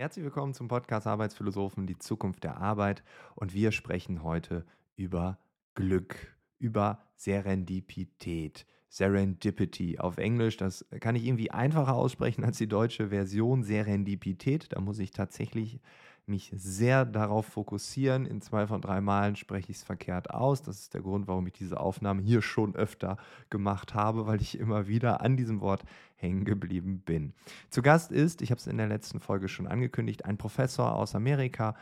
Herzlich willkommen zum Podcast Arbeitsphilosophen, die Zukunft der Arbeit. Und wir sprechen heute über Glück, über Serendipität. Serendipity auf Englisch, das kann ich irgendwie einfacher aussprechen als die deutsche Version Serendipität. Da muss ich tatsächlich mich sehr darauf fokussieren. In zwei von drei Malen spreche ich es verkehrt aus. Das ist der Grund, warum ich diese Aufnahme hier schon öfter gemacht habe, weil ich immer wieder an diesem Wort hängen geblieben bin. Zu Gast ist, ich habe es in der letzten Folge schon angekündigt, ein Professor aus Amerika,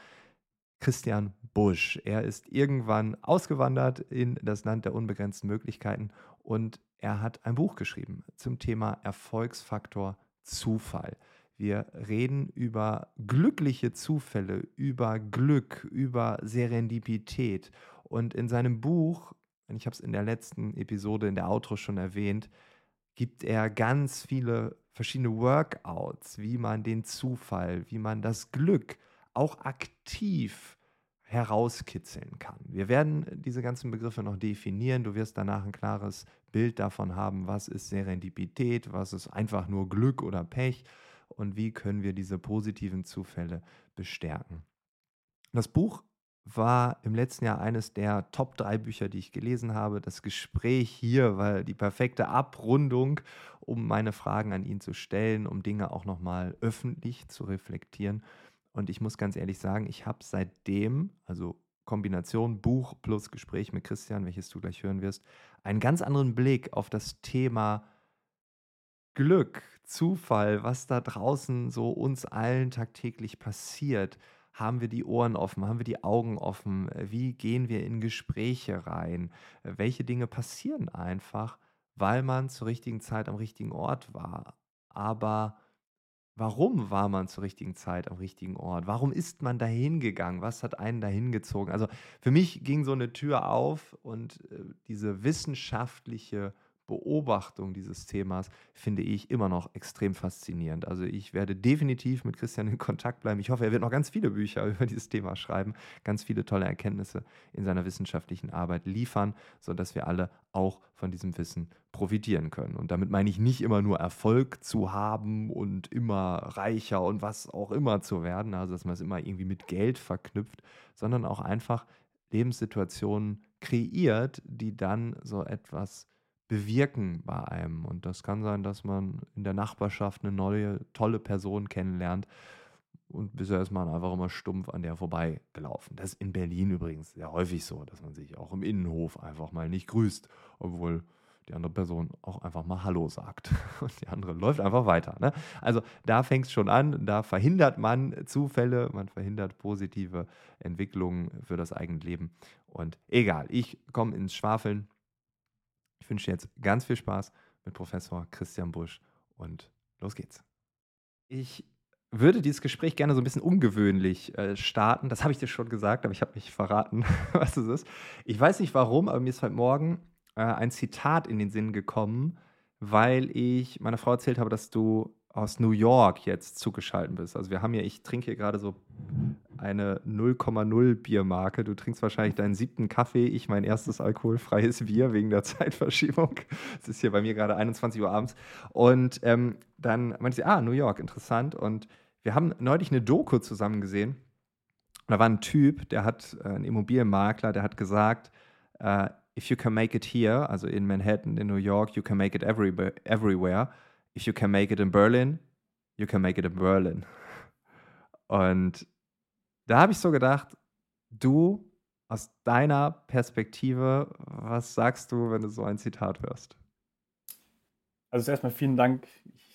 Christian Busch. Er ist irgendwann ausgewandert in das Land der unbegrenzten Möglichkeiten und er hat ein Buch geschrieben zum Thema Erfolgsfaktor Zufall. Wir reden über glückliche Zufälle, über Glück, über Serendipität. Und in seinem Buch, ich habe es in der letzten Episode in der Outro schon erwähnt, gibt er ganz viele verschiedene Workouts, wie man den Zufall, wie man das Glück auch aktiv herauskitzeln kann. Wir werden diese ganzen Begriffe noch definieren. Du wirst danach ein klares Bild davon haben, was ist Serendipität, was ist einfach nur Glück oder Pech und wie können wir diese positiven Zufälle bestärken. Das Buch war im letzten Jahr eines der Top 3 Bücher, die ich gelesen habe. Das Gespräch hier war die perfekte Abrundung, um meine Fragen an ihn zu stellen, um Dinge auch nochmal öffentlich zu reflektieren. Und ich muss ganz ehrlich sagen, ich habe seitdem, also Kombination Buch plus Gespräch mit Christian, welches du gleich hören wirst, einen ganz anderen Blick auf das Thema Glück, Zufall, was da draußen so uns allen tagtäglich passiert. Haben wir die Ohren offen? Haben wir die Augen offen? Wie gehen wir in Gespräche rein? Welche Dinge passieren einfach, weil man zur richtigen Zeit am richtigen Ort war? Aber warum war man zur richtigen Zeit am richtigen Ort? Warum ist man dahin gegangen? Was hat einen dahin gezogen? Also für mich ging so eine Tür auf und äh, diese wissenschaftliche Beobachtung dieses Themas finde ich immer noch extrem faszinierend. Also ich werde definitiv mit Christian in Kontakt bleiben. Ich hoffe, er wird noch ganz viele Bücher über dieses Thema schreiben, ganz viele tolle Erkenntnisse in seiner wissenschaftlichen Arbeit liefern, sodass wir alle auch von diesem Wissen profitieren können. Und damit meine ich nicht immer nur Erfolg zu haben und immer reicher und was auch immer zu werden, also dass man es immer irgendwie mit Geld verknüpft, sondern auch einfach Lebenssituationen kreiert, die dann so etwas bewirken bei einem. Und das kann sein, dass man in der Nachbarschaft eine neue, tolle Person kennenlernt. Und bisher ist man einfach immer stumpf an der vorbeigelaufen. Das ist in Berlin übrigens sehr häufig so, dass man sich auch im Innenhof einfach mal nicht grüßt, obwohl die andere Person auch einfach mal Hallo sagt. Und die andere läuft einfach weiter. Ne? Also da fängt es schon an, da verhindert man Zufälle, man verhindert positive Entwicklungen für das eigene Leben. Und egal, ich komme ins Schwafeln ich wünsche jetzt ganz viel Spaß mit Professor Christian Busch und los geht's. Ich würde dieses Gespräch gerne so ein bisschen ungewöhnlich äh, starten. Das habe ich dir schon gesagt, aber ich habe nicht verraten, was es ist. Ich weiß nicht warum, aber mir ist heute Morgen äh, ein Zitat in den Sinn gekommen, weil ich meiner Frau erzählt habe, dass du aus New York jetzt zugeschaltet bist. Also wir haben hier, ich trinke hier gerade so eine 0,0 Biermarke. Du trinkst wahrscheinlich deinen siebten Kaffee, ich mein erstes alkoholfreies Bier wegen der Zeitverschiebung. Es ist hier bei mir gerade 21 Uhr abends. Und ähm, dann meinte sie, ah, New York, interessant. Und wir haben neulich eine Doku zusammen gesehen. Da war ein Typ, der hat, äh, ein Immobilienmakler, der hat gesagt, uh, if you can make it here, also in Manhattan, in New York, you can make it every, everywhere. If you can make it in Berlin, you can make it in Berlin. Und da habe ich so gedacht, du aus deiner Perspektive, was sagst du, wenn du so ein Zitat hörst? Also erstmal vielen Dank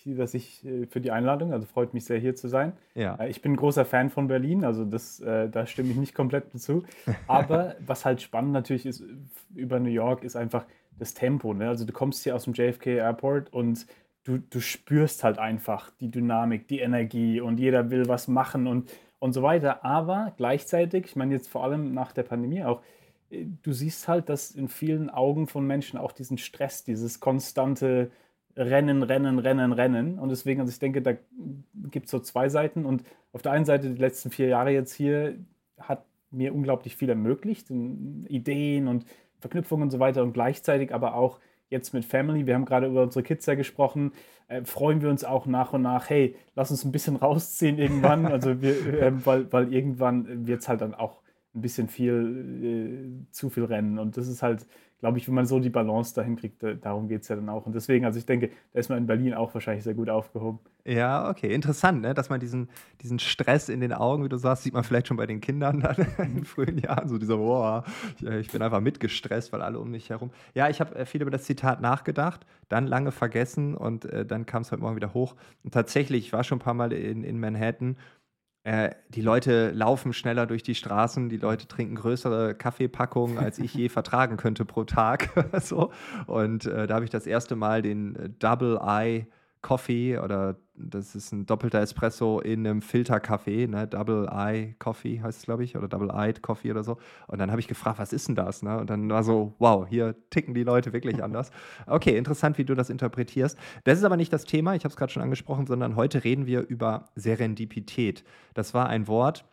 dass ich, äh, für die Einladung. Also freut mich sehr, hier zu sein. Ja. Äh, ich bin ein großer Fan von Berlin, also das, äh, da stimme ich nicht komplett zu. Aber was halt spannend natürlich ist über New York, ist einfach das Tempo. Ne? Also du kommst hier aus dem JFK Airport und du, du spürst halt einfach die Dynamik, die Energie und jeder will was machen und und so weiter. Aber gleichzeitig, ich meine jetzt vor allem nach der Pandemie auch, äh, du siehst halt, dass in vielen Augen von Menschen auch diesen Stress, dieses konstante Rennen, Rennen, Rennen, Rennen. Und deswegen, also ich denke, da gibt es so zwei Seiten. Und auf der einen Seite, die letzten vier Jahre jetzt hier, hat mir unglaublich viel ermöglicht, Ideen und Verknüpfungen und so weiter. Und gleichzeitig aber auch jetzt mit Family, wir haben gerade über unsere Kids ja gesprochen, äh, freuen wir uns auch nach und nach, hey, lass uns ein bisschen rausziehen irgendwann. Also wir, äh, weil, weil irgendwann wird es halt dann auch ein bisschen viel äh, zu viel Rennen. Und das ist halt, glaube ich, wenn man so die Balance dahin kriegt, darum geht es ja dann auch. Und deswegen, also ich denke, da ist man in Berlin auch wahrscheinlich sehr gut aufgehoben. Ja, okay, interessant, ne? dass man diesen, diesen Stress in den Augen, wie du sagst, sieht man vielleicht schon bei den Kindern dann in frühen Jahren, so dieser, boah, ich, äh, ich bin einfach mitgestresst, weil alle um mich herum. Ja, ich habe äh, viel über das Zitat nachgedacht, dann lange vergessen und äh, dann kam es heute Morgen wieder hoch. Und tatsächlich, ich war schon ein paar Mal in, in Manhattan äh, die Leute laufen schneller durch die Straßen, die Leute trinken größere Kaffeepackungen, als ich je vertragen könnte pro Tag. so. Und äh, da habe ich das erste Mal den äh, Double Eye Coffee oder das ist ein doppelter Espresso in einem Filterkaffee, ne? Double Eye Coffee heißt es, glaube ich, oder Double Eyed Coffee oder so. Und dann habe ich gefragt, was ist denn das? Ne? Und dann war so, wow, hier ticken die Leute wirklich anders. Okay, interessant, wie du das interpretierst. Das ist aber nicht das Thema, ich habe es gerade schon angesprochen, sondern heute reden wir über Serendipität. Das war ein Wort,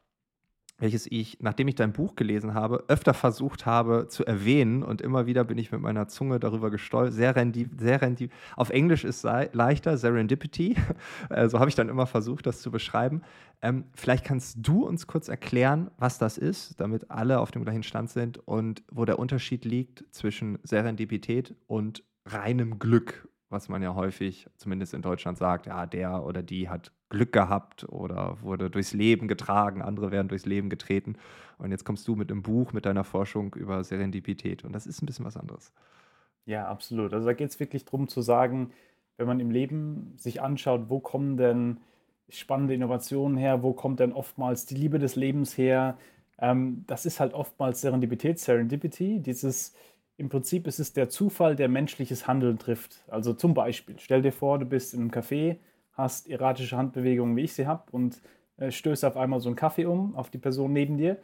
welches ich, nachdem ich dein Buch gelesen habe, öfter versucht habe zu erwähnen und immer wieder bin ich mit meiner Zunge darüber gestolpert. Serendi, serendi, auf Englisch ist es leichter, Serendipity. Äh, so habe ich dann immer versucht, das zu beschreiben. Ähm, vielleicht kannst du uns kurz erklären, was das ist, damit alle auf dem gleichen Stand sind und wo der Unterschied liegt zwischen Serendipität und reinem Glück was man ja häufig, zumindest in Deutschland, sagt, ja, der oder die hat Glück gehabt oder wurde durchs Leben getragen, andere werden durchs Leben getreten. Und jetzt kommst du mit einem Buch, mit deiner Forschung über Serendipität. Und das ist ein bisschen was anderes. Ja, absolut. Also da geht es wirklich darum zu sagen, wenn man im Leben sich anschaut, wo kommen denn spannende Innovationen her, wo kommt denn oftmals die Liebe des Lebens her, ähm, das ist halt oftmals Serendipität, Serendipity, dieses im Prinzip ist es der Zufall, der menschliches Handeln trifft. Also zum Beispiel, stell dir vor, du bist in einem Café, hast erratische Handbewegungen, wie ich sie habe, und äh, stößt auf einmal so einen Kaffee um auf die Person neben dir.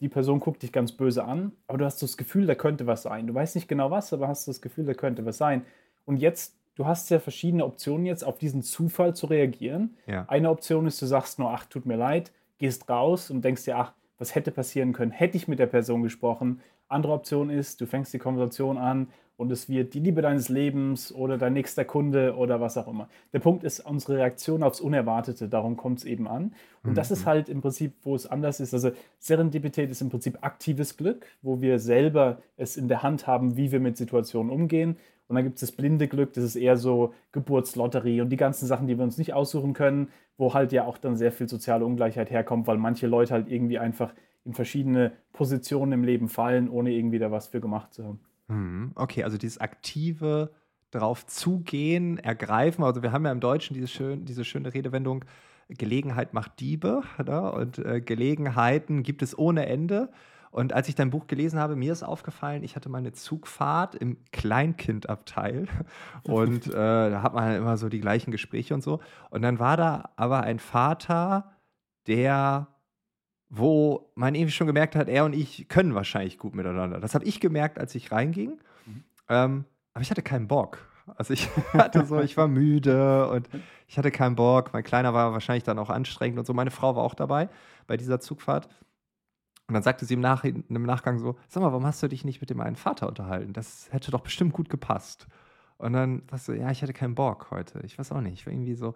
Die Person guckt dich ganz böse an, aber du hast das Gefühl, da könnte was sein. Du weißt nicht genau was, aber hast das Gefühl, da könnte was sein. Und jetzt, du hast ja verschiedene Optionen jetzt auf diesen Zufall zu reagieren. Ja. Eine Option ist, du sagst nur, ach, tut mir leid, gehst raus und denkst dir, ach, was hätte passieren können, hätte ich mit der Person gesprochen. Andere Option ist, du fängst die Konversation an und es wird die Liebe deines Lebens oder dein nächster Kunde oder was auch immer. Der Punkt ist unsere Reaktion aufs Unerwartete, darum kommt es eben an. Und mhm. das ist mhm. halt im Prinzip, wo es anders ist. Also Serendipität ist im Prinzip aktives Glück, wo wir selber es in der Hand haben, wie wir mit Situationen umgehen. Und dann gibt es das blinde Glück, das ist eher so Geburtslotterie und die ganzen Sachen, die wir uns nicht aussuchen können, wo halt ja auch dann sehr viel soziale Ungleichheit herkommt, weil manche Leute halt irgendwie einfach in verschiedene Positionen im Leben fallen, ohne irgendwie da was für gemacht zu haben. Mhm. Okay, also dieses aktive drauf zugehen, ergreifen. Also wir haben ja im Deutschen diese, schön, diese schöne Redewendung, Gelegenheit macht Diebe. Ne? Und äh, Gelegenheiten gibt es ohne Ende. Und als ich dein Buch gelesen habe, mir ist aufgefallen, ich hatte meine Zugfahrt im Kleinkindabteil und äh, da hat man halt immer so die gleichen Gespräche und so. Und dann war da aber ein Vater, der, wo man irgendwie schon gemerkt hat, er und ich können wahrscheinlich gut miteinander. Das habe ich gemerkt, als ich reinging. Mhm. Ähm, aber ich hatte keinen Bock. Also ich hatte so, ich war müde und ich hatte keinen Bock. Mein Kleiner war wahrscheinlich dann auch anstrengend und so. Meine Frau war auch dabei bei dieser Zugfahrt. Und dann sagte sie im, Nach im Nachgang so: Sag mal, warum hast du dich nicht mit dem einen Vater unterhalten? Das hätte doch bestimmt gut gepasst. Und dann sagst du: Ja, ich hatte keinen Bock heute. Ich weiß auch nicht. Ich war irgendwie so.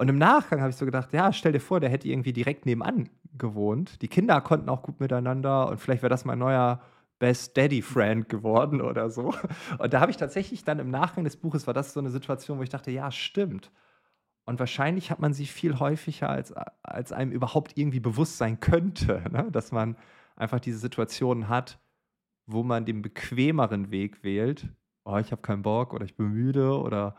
Und im Nachgang habe ich so gedacht: Ja, stell dir vor, der hätte irgendwie direkt nebenan gewohnt. Die Kinder konnten auch gut miteinander und vielleicht wäre das mein neuer Best Daddy Friend geworden oder so. Und da habe ich tatsächlich dann im Nachgang des Buches, war das so eine Situation, wo ich dachte: Ja, stimmt. Und wahrscheinlich hat man sie viel häufiger, als, als einem überhaupt irgendwie bewusst sein könnte, ne? dass man einfach diese Situationen hat, wo man den bequemeren Weg wählt. Oh, ich habe keinen Bock oder ich bin müde oder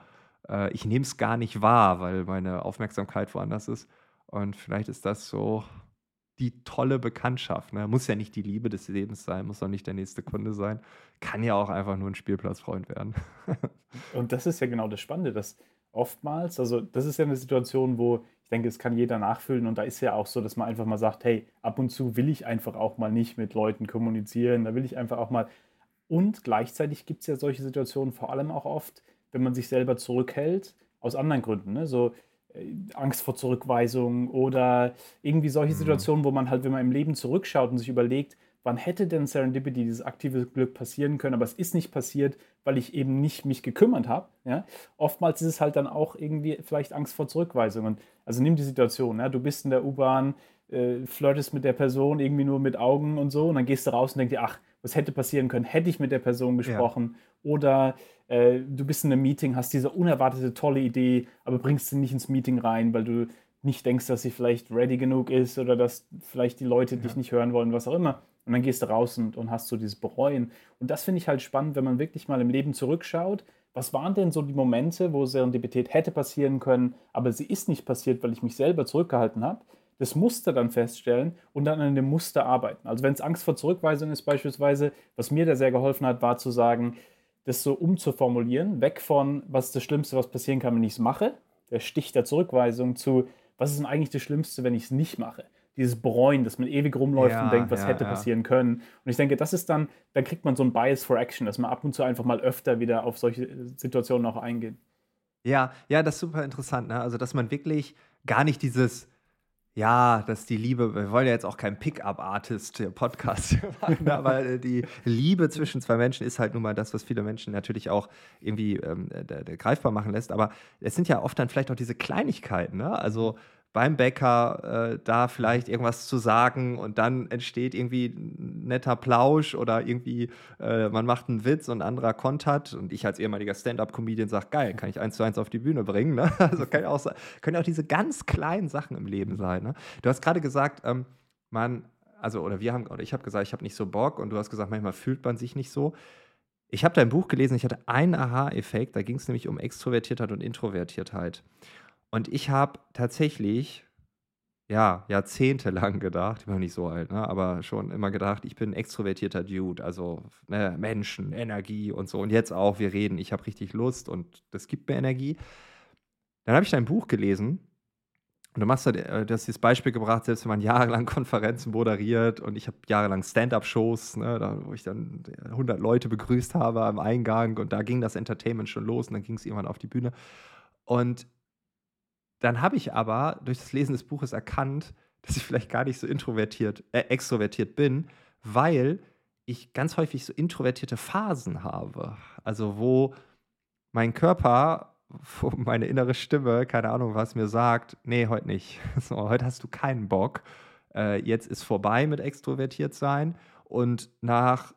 äh, ich nehme es gar nicht wahr, weil meine Aufmerksamkeit woanders ist. Und vielleicht ist das so die tolle Bekanntschaft. Ne? Muss ja nicht die Liebe des Lebens sein, muss auch nicht der nächste Kunde sein. Kann ja auch einfach nur ein Spielplatzfreund werden. Und das ist ja genau das Spannende, dass oftmals. Also das ist ja eine Situation, wo ich denke, es kann jeder nachfüllen und da ist ja auch so, dass man einfach mal sagt, hey, ab und zu will ich einfach auch mal nicht mit Leuten kommunizieren, da will ich einfach auch mal. Und gleichzeitig gibt es ja solche Situationen vor allem auch oft, wenn man sich selber zurückhält, aus anderen Gründen. Ne? So äh, Angst vor Zurückweisung oder irgendwie solche mhm. Situationen, wo man halt, wenn man im Leben zurückschaut und sich überlegt, wann hätte denn Serendipity, dieses aktive Glück passieren können, aber es ist nicht passiert, weil ich eben nicht mich gekümmert habe. Ja? Oftmals ist es halt dann auch irgendwie vielleicht Angst vor Zurückweisungen. Also nimm die Situation, ja? du bist in der U-Bahn, äh, flirtest mit der Person irgendwie nur mit Augen und so und dann gehst du raus und denkst dir, ach, was hätte passieren können, hätte ich mit der Person gesprochen ja. oder äh, du bist in einem Meeting, hast diese unerwartete tolle Idee, aber bringst sie nicht ins Meeting rein, weil du nicht denkst, dass sie vielleicht ready genug ist oder dass vielleicht die Leute ja. dich nicht hören wollen, was auch immer. Und dann gehst du raus und, und hast so dieses Bereuen. Und das finde ich halt spannend, wenn man wirklich mal im Leben zurückschaut. Was waren denn so die Momente, wo Serendipität hätte passieren können, aber sie ist nicht passiert, weil ich mich selber zurückgehalten habe? Das Muster dann feststellen und dann an dem Muster arbeiten. Also wenn es Angst vor Zurückweisung ist beispielsweise, was mir da sehr geholfen hat, war zu sagen, das so umzuformulieren, weg von, was ist das Schlimmste, was passieren kann, wenn ich es mache, der Stich der Zurückweisung zu, was ist denn eigentlich das Schlimmste, wenn ich es nicht mache? Dieses Bereuen, dass man ewig rumläuft ja, und denkt, was ja, hätte ja. passieren können. Und ich denke, das ist dann, dann kriegt man so ein Bias for Action, dass man ab und zu einfach mal öfter wieder auf solche Situationen auch eingeht. Ja, ja, das ist super interessant. Ne? Also, dass man wirklich gar nicht dieses ja, dass die Liebe, wir wollen ja jetzt auch kein Pickup-Artist-Podcast machen, aber äh, die Liebe zwischen zwei Menschen ist halt nun mal das, was viele Menschen natürlich auch irgendwie ähm, greifbar machen lässt. Aber es sind ja oft dann vielleicht auch diese Kleinigkeiten, ne? Also beim Bäcker äh, da vielleicht irgendwas zu sagen und dann entsteht irgendwie netter Plausch oder irgendwie äh, man macht einen Witz und ein anderer kontert und ich als ehemaliger Stand-up-Comedian sage, geil, kann ich eins zu eins auf die Bühne bringen. Ne? Also kann auch, können auch diese ganz kleinen Sachen im Leben sein. Ne? Du hast gerade gesagt, ähm, man, also oder wir haben, oder ich habe gesagt, ich habe nicht so Bock und du hast gesagt, manchmal fühlt man sich nicht so. Ich habe dein Buch gelesen, ich hatte einen Aha-Effekt, da ging es nämlich um Extrovertiertheit und Introvertiertheit. Und ich habe tatsächlich, ja, jahrzehntelang gedacht, ich bin nicht so alt, ne, aber schon immer gedacht, ich bin ein extrovertierter Dude, also ne, Menschen, Energie und so. Und jetzt auch, wir reden, ich habe richtig Lust und das gibt mir Energie. Dann habe ich dein Buch gelesen und du machst, äh, du hast dieses Beispiel gebracht, selbst wenn man jahrelang Konferenzen moderiert und ich habe jahrelang Stand-up-Shows, ne, wo ich dann 100 Leute begrüßt habe am Eingang und da ging das Entertainment schon los und dann ging es irgendwann auf die Bühne. Und dann habe ich aber durch das Lesen des Buches erkannt, dass ich vielleicht gar nicht so introvertiert, äh, extrovertiert bin, weil ich ganz häufig so introvertierte Phasen habe. Also wo mein Körper, wo meine innere Stimme, keine Ahnung, was mir sagt, nee, heute nicht. So, heute hast du keinen Bock. Äh, jetzt ist vorbei mit extrovertiert sein. Und nach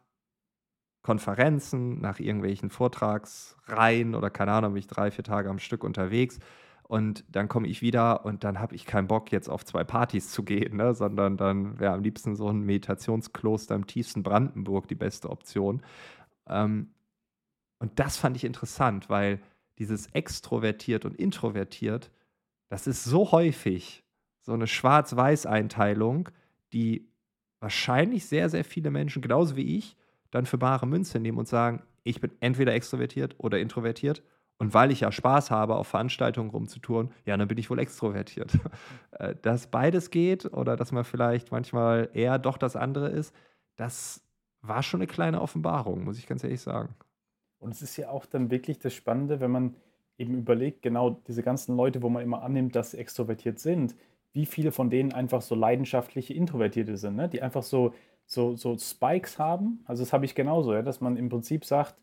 Konferenzen, nach irgendwelchen Vortragsreihen oder keine Ahnung, bin ich drei, vier Tage am Stück unterwegs und dann komme ich wieder und dann habe ich keinen Bock, jetzt auf zwei Partys zu gehen, ne? sondern dann wäre am liebsten so ein Meditationskloster im tiefsten Brandenburg die beste Option. Ähm, und das fand ich interessant, weil dieses extrovertiert und introvertiert, das ist so häufig so eine Schwarz-Weiß-Einteilung, die wahrscheinlich sehr, sehr viele Menschen, genauso wie ich, dann für bare Münze nehmen und sagen, ich bin entweder extrovertiert oder introvertiert und weil ich ja Spaß habe, auf Veranstaltungen rumzutouren, ja, dann bin ich wohl extrovertiert. Äh, dass beides geht oder dass man vielleicht manchmal eher doch das andere ist, das war schon eine kleine Offenbarung, muss ich ganz ehrlich sagen. Und es ist ja auch dann wirklich das Spannende, wenn man eben überlegt, genau diese ganzen Leute, wo man immer annimmt, dass sie extrovertiert sind, wie viele von denen einfach so leidenschaftliche Introvertierte sind, ne? die einfach so, so, so Spikes haben. Also das habe ich genauso, ja? dass man im Prinzip sagt,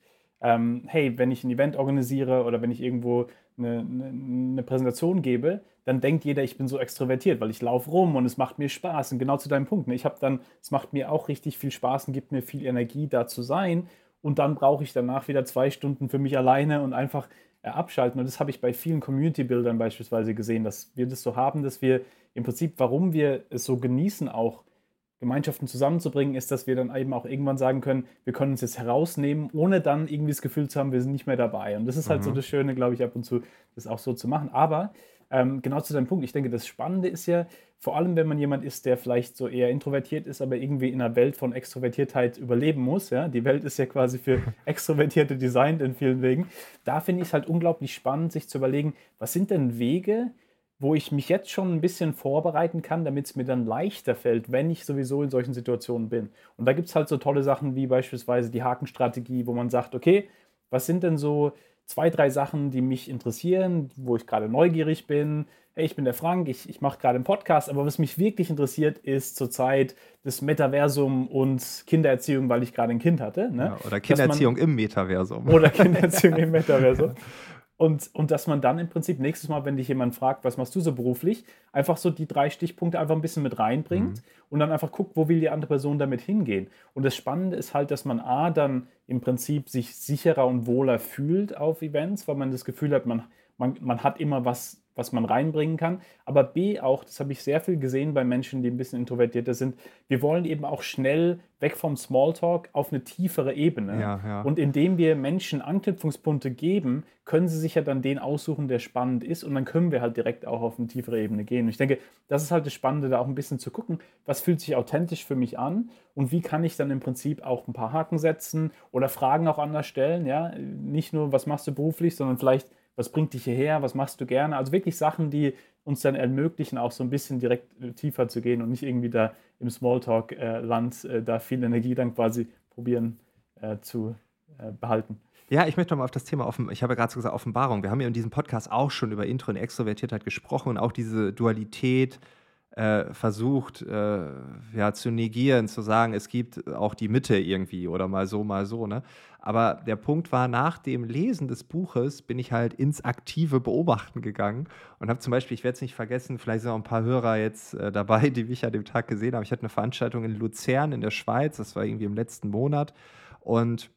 ähm, hey, wenn ich ein Event organisiere oder wenn ich irgendwo eine, eine, eine, Präsentation gebe, dann denkt jeder, ich bin so extrovertiert, weil ich laufe rum und es macht mir Spaß. Und genau zu deinem Punkt. Ne? Ich habe dann, es macht mir auch richtig viel Spaß und gibt mir viel Energie, da zu sein. Und dann brauche ich danach wieder zwei Stunden für mich alleine und einfach äh, abschalten. Und das habe ich bei vielen Community-Bildern beispielsweise gesehen, dass wir das so haben, dass wir im Prinzip, warum wir es so genießen, auch Gemeinschaften zusammenzubringen, ist, dass wir dann eben auch irgendwann sagen können, wir können uns jetzt herausnehmen, ohne dann irgendwie das Gefühl zu haben, wir sind nicht mehr dabei. Und das ist halt mhm. so das Schöne, glaube ich, ab und zu, das auch so zu machen. Aber ähm, genau zu deinem Punkt, ich denke, das Spannende ist ja, vor allem wenn man jemand ist, der vielleicht so eher introvertiert ist, aber irgendwie in einer Welt von Extrovertiertheit überleben muss. Ja? Die Welt ist ja quasi für Extrovertierte designt in vielen Wegen. Da finde ich es halt unglaublich spannend, sich zu überlegen, was sind denn Wege, wo ich mich jetzt schon ein bisschen vorbereiten kann, damit es mir dann leichter fällt, wenn ich sowieso in solchen Situationen bin. Und da gibt es halt so tolle Sachen wie beispielsweise die Hakenstrategie, wo man sagt, okay, was sind denn so zwei, drei Sachen, die mich interessieren, wo ich gerade neugierig bin, hey, ich bin der Frank, ich, ich mache gerade einen Podcast, aber was mich wirklich interessiert, ist zurzeit das Metaversum und Kindererziehung, weil ich gerade ein Kind hatte. Ne? Ja, oder Kindererziehung man, im Metaversum. Oder Kindererziehung im Metaversum. Und, und dass man dann im Prinzip nächstes Mal, wenn dich jemand fragt, was machst du so beruflich, einfach so die drei Stichpunkte einfach ein bisschen mit reinbringt mhm. und dann einfach guckt, wo will die andere Person damit hingehen. Und das Spannende ist halt, dass man A, dann im Prinzip sich sicherer und wohler fühlt auf Events, weil man das Gefühl hat, man, man, man hat immer was was man reinbringen kann. Aber B auch, das habe ich sehr viel gesehen bei Menschen, die ein bisschen introvertierter sind, wir wollen eben auch schnell weg vom Smalltalk auf eine tiefere Ebene. Ja, ja. Und indem wir Menschen Anknüpfungspunkte geben, können sie sich ja dann den aussuchen, der spannend ist. Und dann können wir halt direkt auch auf eine tiefere Ebene gehen. Und ich denke, das ist halt das Spannende, da auch ein bisschen zu gucken, was fühlt sich authentisch für mich an und wie kann ich dann im Prinzip auch ein paar Haken setzen oder Fragen auch anders stellen. Ja? Nicht nur, was machst du beruflich, sondern vielleicht was bringt dich hierher, was machst du gerne. Also wirklich Sachen, die uns dann ermöglichen, auch so ein bisschen direkt äh, tiefer zu gehen und nicht irgendwie da im Smalltalk-Land äh, da viel Energie dann quasi probieren äh, zu äh, behalten. Ja, ich möchte nochmal auf das Thema, offen, ich habe ja gerade so gesagt, Offenbarung. Wir haben ja in diesem Podcast auch schon über Intro und Extrovertiertheit gesprochen und auch diese Dualität äh, versucht äh, ja, zu negieren, zu sagen, es gibt auch die Mitte irgendwie oder mal so, mal so. Ne? Aber der Punkt war, nach dem Lesen des Buches bin ich halt ins aktive Beobachten gegangen und habe zum Beispiel, ich werde es nicht vergessen, vielleicht sind auch ein paar Hörer jetzt äh, dabei, die mich an dem Tag gesehen haben. Ich hatte eine Veranstaltung in Luzern in der Schweiz, das war irgendwie im letzten Monat. Und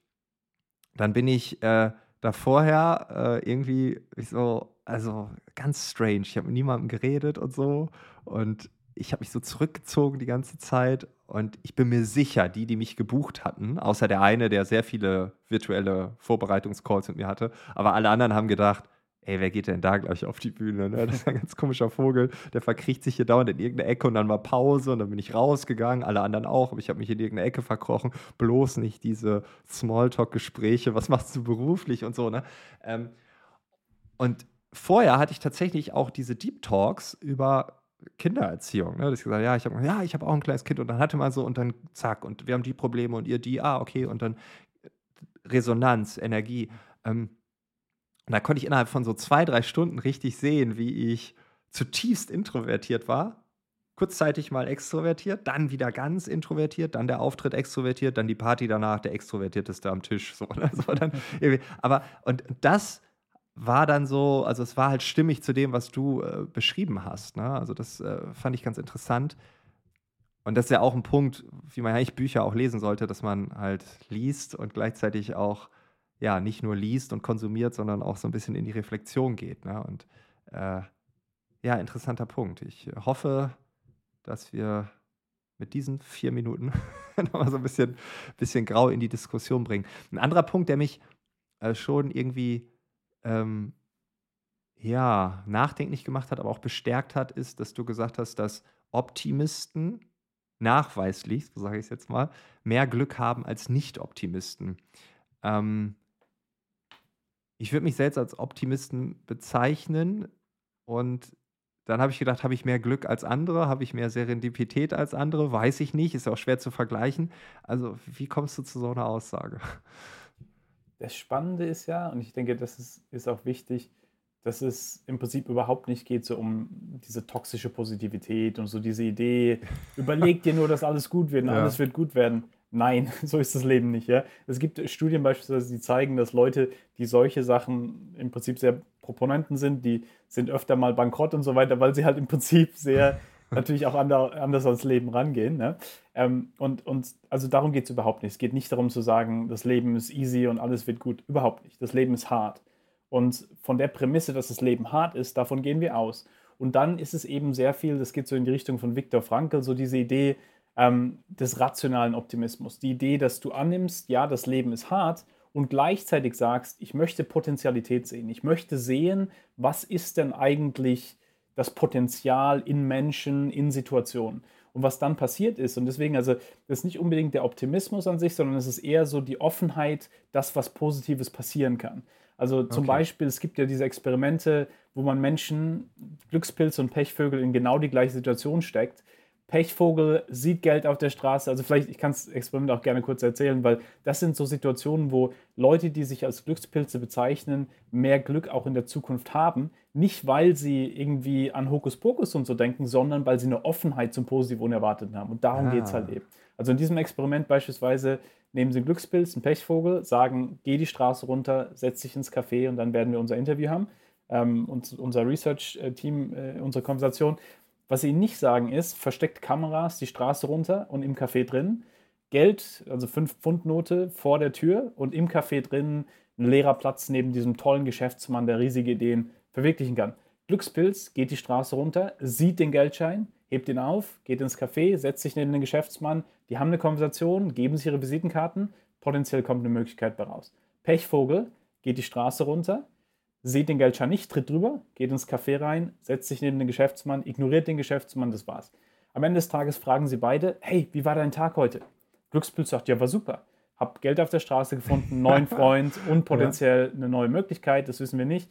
dann bin ich äh, da vorher äh, irgendwie so, also ganz strange. Ich habe mit niemandem geredet und so. Und ich habe mich so zurückgezogen die ganze Zeit. Und ich bin mir sicher, die, die mich gebucht hatten, außer der eine, der sehr viele virtuelle Vorbereitungscalls mit mir hatte, aber alle anderen haben gedacht, ey, wer geht denn da gleich auf die Bühne? Ne? Das ist ein ganz komischer Vogel, der verkriecht sich hier dauernd in irgendeine Ecke und dann war Pause und dann bin ich rausgegangen, alle anderen auch, aber ich habe mich in irgendeine Ecke verkrochen. Bloß nicht diese Smalltalk-Gespräche, was machst du beruflich und so. Ne? Ähm, und vorher hatte ich tatsächlich auch diese Deep Talks über Kindererziehung. Ne? Dass ich gesagt ja, ich habe ja, ich auch ein kleines Kind und dann hatte man so und dann zack und wir haben die Probleme und ihr die, ah, okay, und dann Resonanz, Energie. Ähm, und da konnte ich innerhalb von so zwei, drei Stunden richtig sehen, wie ich zutiefst introvertiert war, kurzzeitig mal extrovertiert, dann wieder ganz introvertiert, dann der Auftritt extrovertiert, dann die Party danach, der extrovertierteste am Tisch. So, ne? so dann aber und das war dann so, also es war halt stimmig zu dem, was du äh, beschrieben hast. Ne? Also das äh, fand ich ganz interessant. Und das ist ja auch ein Punkt, wie man eigentlich Bücher auch lesen sollte, dass man halt liest und gleichzeitig auch ja nicht nur liest und konsumiert, sondern auch so ein bisschen in die Reflexion geht. Ne? Und äh, ja, interessanter Punkt. Ich hoffe, dass wir mit diesen vier Minuten nochmal so ein bisschen, bisschen grau in die Diskussion bringen. Ein anderer Punkt, der mich äh, schon irgendwie ähm, ja, nachdenklich gemacht hat, aber auch bestärkt hat, ist, dass du gesagt hast, dass Optimisten nachweislich, so sage ich es jetzt mal, mehr Glück haben als Nicht-Optimisten. Ähm, ich würde mich selbst als Optimisten bezeichnen und dann habe ich gedacht, habe ich mehr Glück als andere? Habe ich mehr Serendipität als andere? Weiß ich nicht, ist auch schwer zu vergleichen. Also, wie kommst du zu so einer Aussage? Das Spannende ist ja, und ich denke, das ist, ist auch wichtig, dass es im Prinzip überhaupt nicht geht so um diese toxische Positivität und so diese Idee, überleg dir nur, dass alles gut wird und ja. alles wird gut werden. Nein, so ist das Leben nicht. Ja? Es gibt Studien beispielsweise, die zeigen, dass Leute, die solche Sachen im Prinzip sehr Proponenten sind, die sind öfter mal bankrott und so weiter, weil sie halt im Prinzip sehr natürlich auch anders ans Leben rangehen. Ne? Ähm, und, und also darum geht es überhaupt nicht. Es geht nicht darum zu sagen, das Leben ist easy und alles wird gut. Überhaupt nicht. Das Leben ist hart. Und von der Prämisse, dass das Leben hart ist, davon gehen wir aus. Und dann ist es eben sehr viel, das geht so in die Richtung von Viktor Frankl, so diese Idee ähm, des rationalen Optimismus. Die Idee, dass du annimmst, ja, das Leben ist hart und gleichzeitig sagst, ich möchte Potenzialität sehen. Ich möchte sehen, was ist denn eigentlich das Potenzial in Menschen, in Situationen. Und was dann passiert ist, und deswegen, also das ist nicht unbedingt der Optimismus an sich, sondern es ist eher so die Offenheit, dass was Positives passieren kann. Also zum okay. Beispiel, es gibt ja diese Experimente, wo man Menschen, Glückspilze und Pechvögel in genau die gleiche Situation steckt. Pechvogel sieht Geld auf der Straße. Also vielleicht, ich kann das Experiment auch gerne kurz erzählen, weil das sind so Situationen, wo Leute, die sich als Glückspilze bezeichnen, mehr Glück auch in der Zukunft haben. Nicht, weil sie irgendwie an Hokuspokus und so denken, sondern weil sie eine Offenheit zum Positiv Unerwarteten haben. Und darum ah. geht es halt eben. Also in diesem Experiment beispielsweise nehmen sie einen Glückspilz, einen Pechvogel, sagen, geh die Straße runter, setz dich ins Café und dann werden wir unser Interview haben. Ähm, und unser Research-Team, äh, unsere Konversation. Was sie nicht sagen ist, versteckt Kameras die Straße runter und im Café drin, Geld, also 5-Pfund-Note vor der Tür und im Café drin ein leerer Platz neben diesem tollen Geschäftsmann, der riesige Ideen verwirklichen kann. Glückspilz geht die Straße runter, sieht den Geldschein, hebt ihn auf, geht ins Café, setzt sich neben den Geschäftsmann, die haben eine Konversation, geben sich ihre Visitenkarten, potenziell kommt eine Möglichkeit daraus. Pechvogel geht die Straße runter, sieht den Geldschein nicht, tritt drüber, geht ins Café rein, setzt sich neben den Geschäftsmann, ignoriert den Geschäftsmann, das war's. Am Ende des Tages fragen sie beide, hey, wie war dein Tag heute? Glückspilz sagt, ja, war super. Hab Geld auf der Straße gefunden, neuen Freund und potenziell eine neue Möglichkeit, das wissen wir nicht.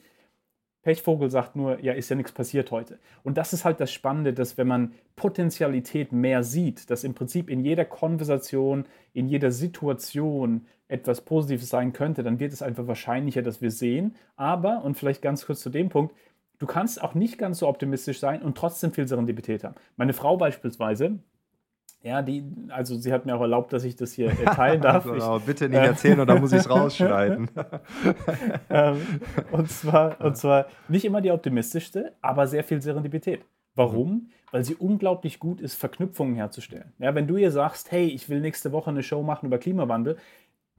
Pechvogel sagt nur, ja, ist ja nichts passiert heute. Und das ist halt das Spannende, dass wenn man Potentialität mehr sieht, dass im Prinzip in jeder Konversation, in jeder Situation etwas Positives sein könnte, dann wird es einfach wahrscheinlicher, dass wir sehen. Aber, und vielleicht ganz kurz zu dem Punkt, du kannst auch nicht ganz so optimistisch sein und trotzdem viel Serendipität haben. Meine Frau beispielsweise, ja, die, also sie hat mir auch erlaubt, dass ich das hier äh, teilen darf. also, ich, bitte nicht äh, erzählen oder muss ich es rausschneiden. ähm, und, zwar, und zwar nicht immer die optimistischste, aber sehr viel Serendipität. Warum? Weil sie unglaublich gut ist, Verknüpfungen herzustellen. Ja, wenn du ihr sagst, hey, ich will nächste Woche eine Show machen über Klimawandel,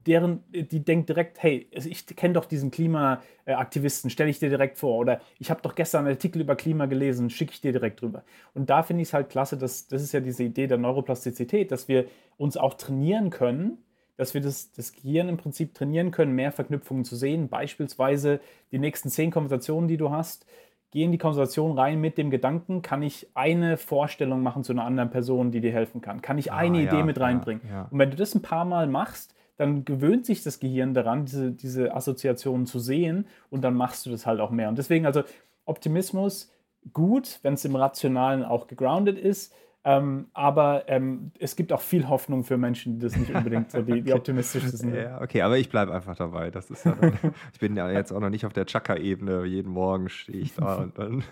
deren, die denkt direkt, hey, also ich kenne doch diesen Klimaaktivisten, stelle ich dir direkt vor. Oder ich habe doch gestern einen Artikel über Klima gelesen, schicke ich dir direkt drüber. Und da finde ich es halt klasse, dass, das ist ja diese Idee der Neuroplastizität, dass wir uns auch trainieren können, dass wir das, das Gehirn im Prinzip trainieren können, mehr Verknüpfungen zu sehen. Beispielsweise die nächsten zehn Konversationen, die du hast, geh in die Konversation rein mit dem Gedanken, kann ich eine Vorstellung machen zu einer anderen Person, die dir helfen kann? Kann ich eine ah, Idee ja, mit reinbringen? Ja, ja. Und wenn du das ein paar Mal machst, dann gewöhnt sich das Gehirn daran, diese, diese Assoziationen zu sehen und dann machst du das halt auch mehr. Und deswegen also Optimismus gut, wenn es im Rationalen auch gegroundet ist, ähm, aber ähm, es gibt auch viel Hoffnung für Menschen, die das nicht unbedingt so die, die optimistischsten sind. Ja, okay, aber ich bleibe einfach dabei. Das ist ja dann, ich bin ja jetzt auch noch nicht auf der Chaka-Ebene. Jeden Morgen stehe ich da und dann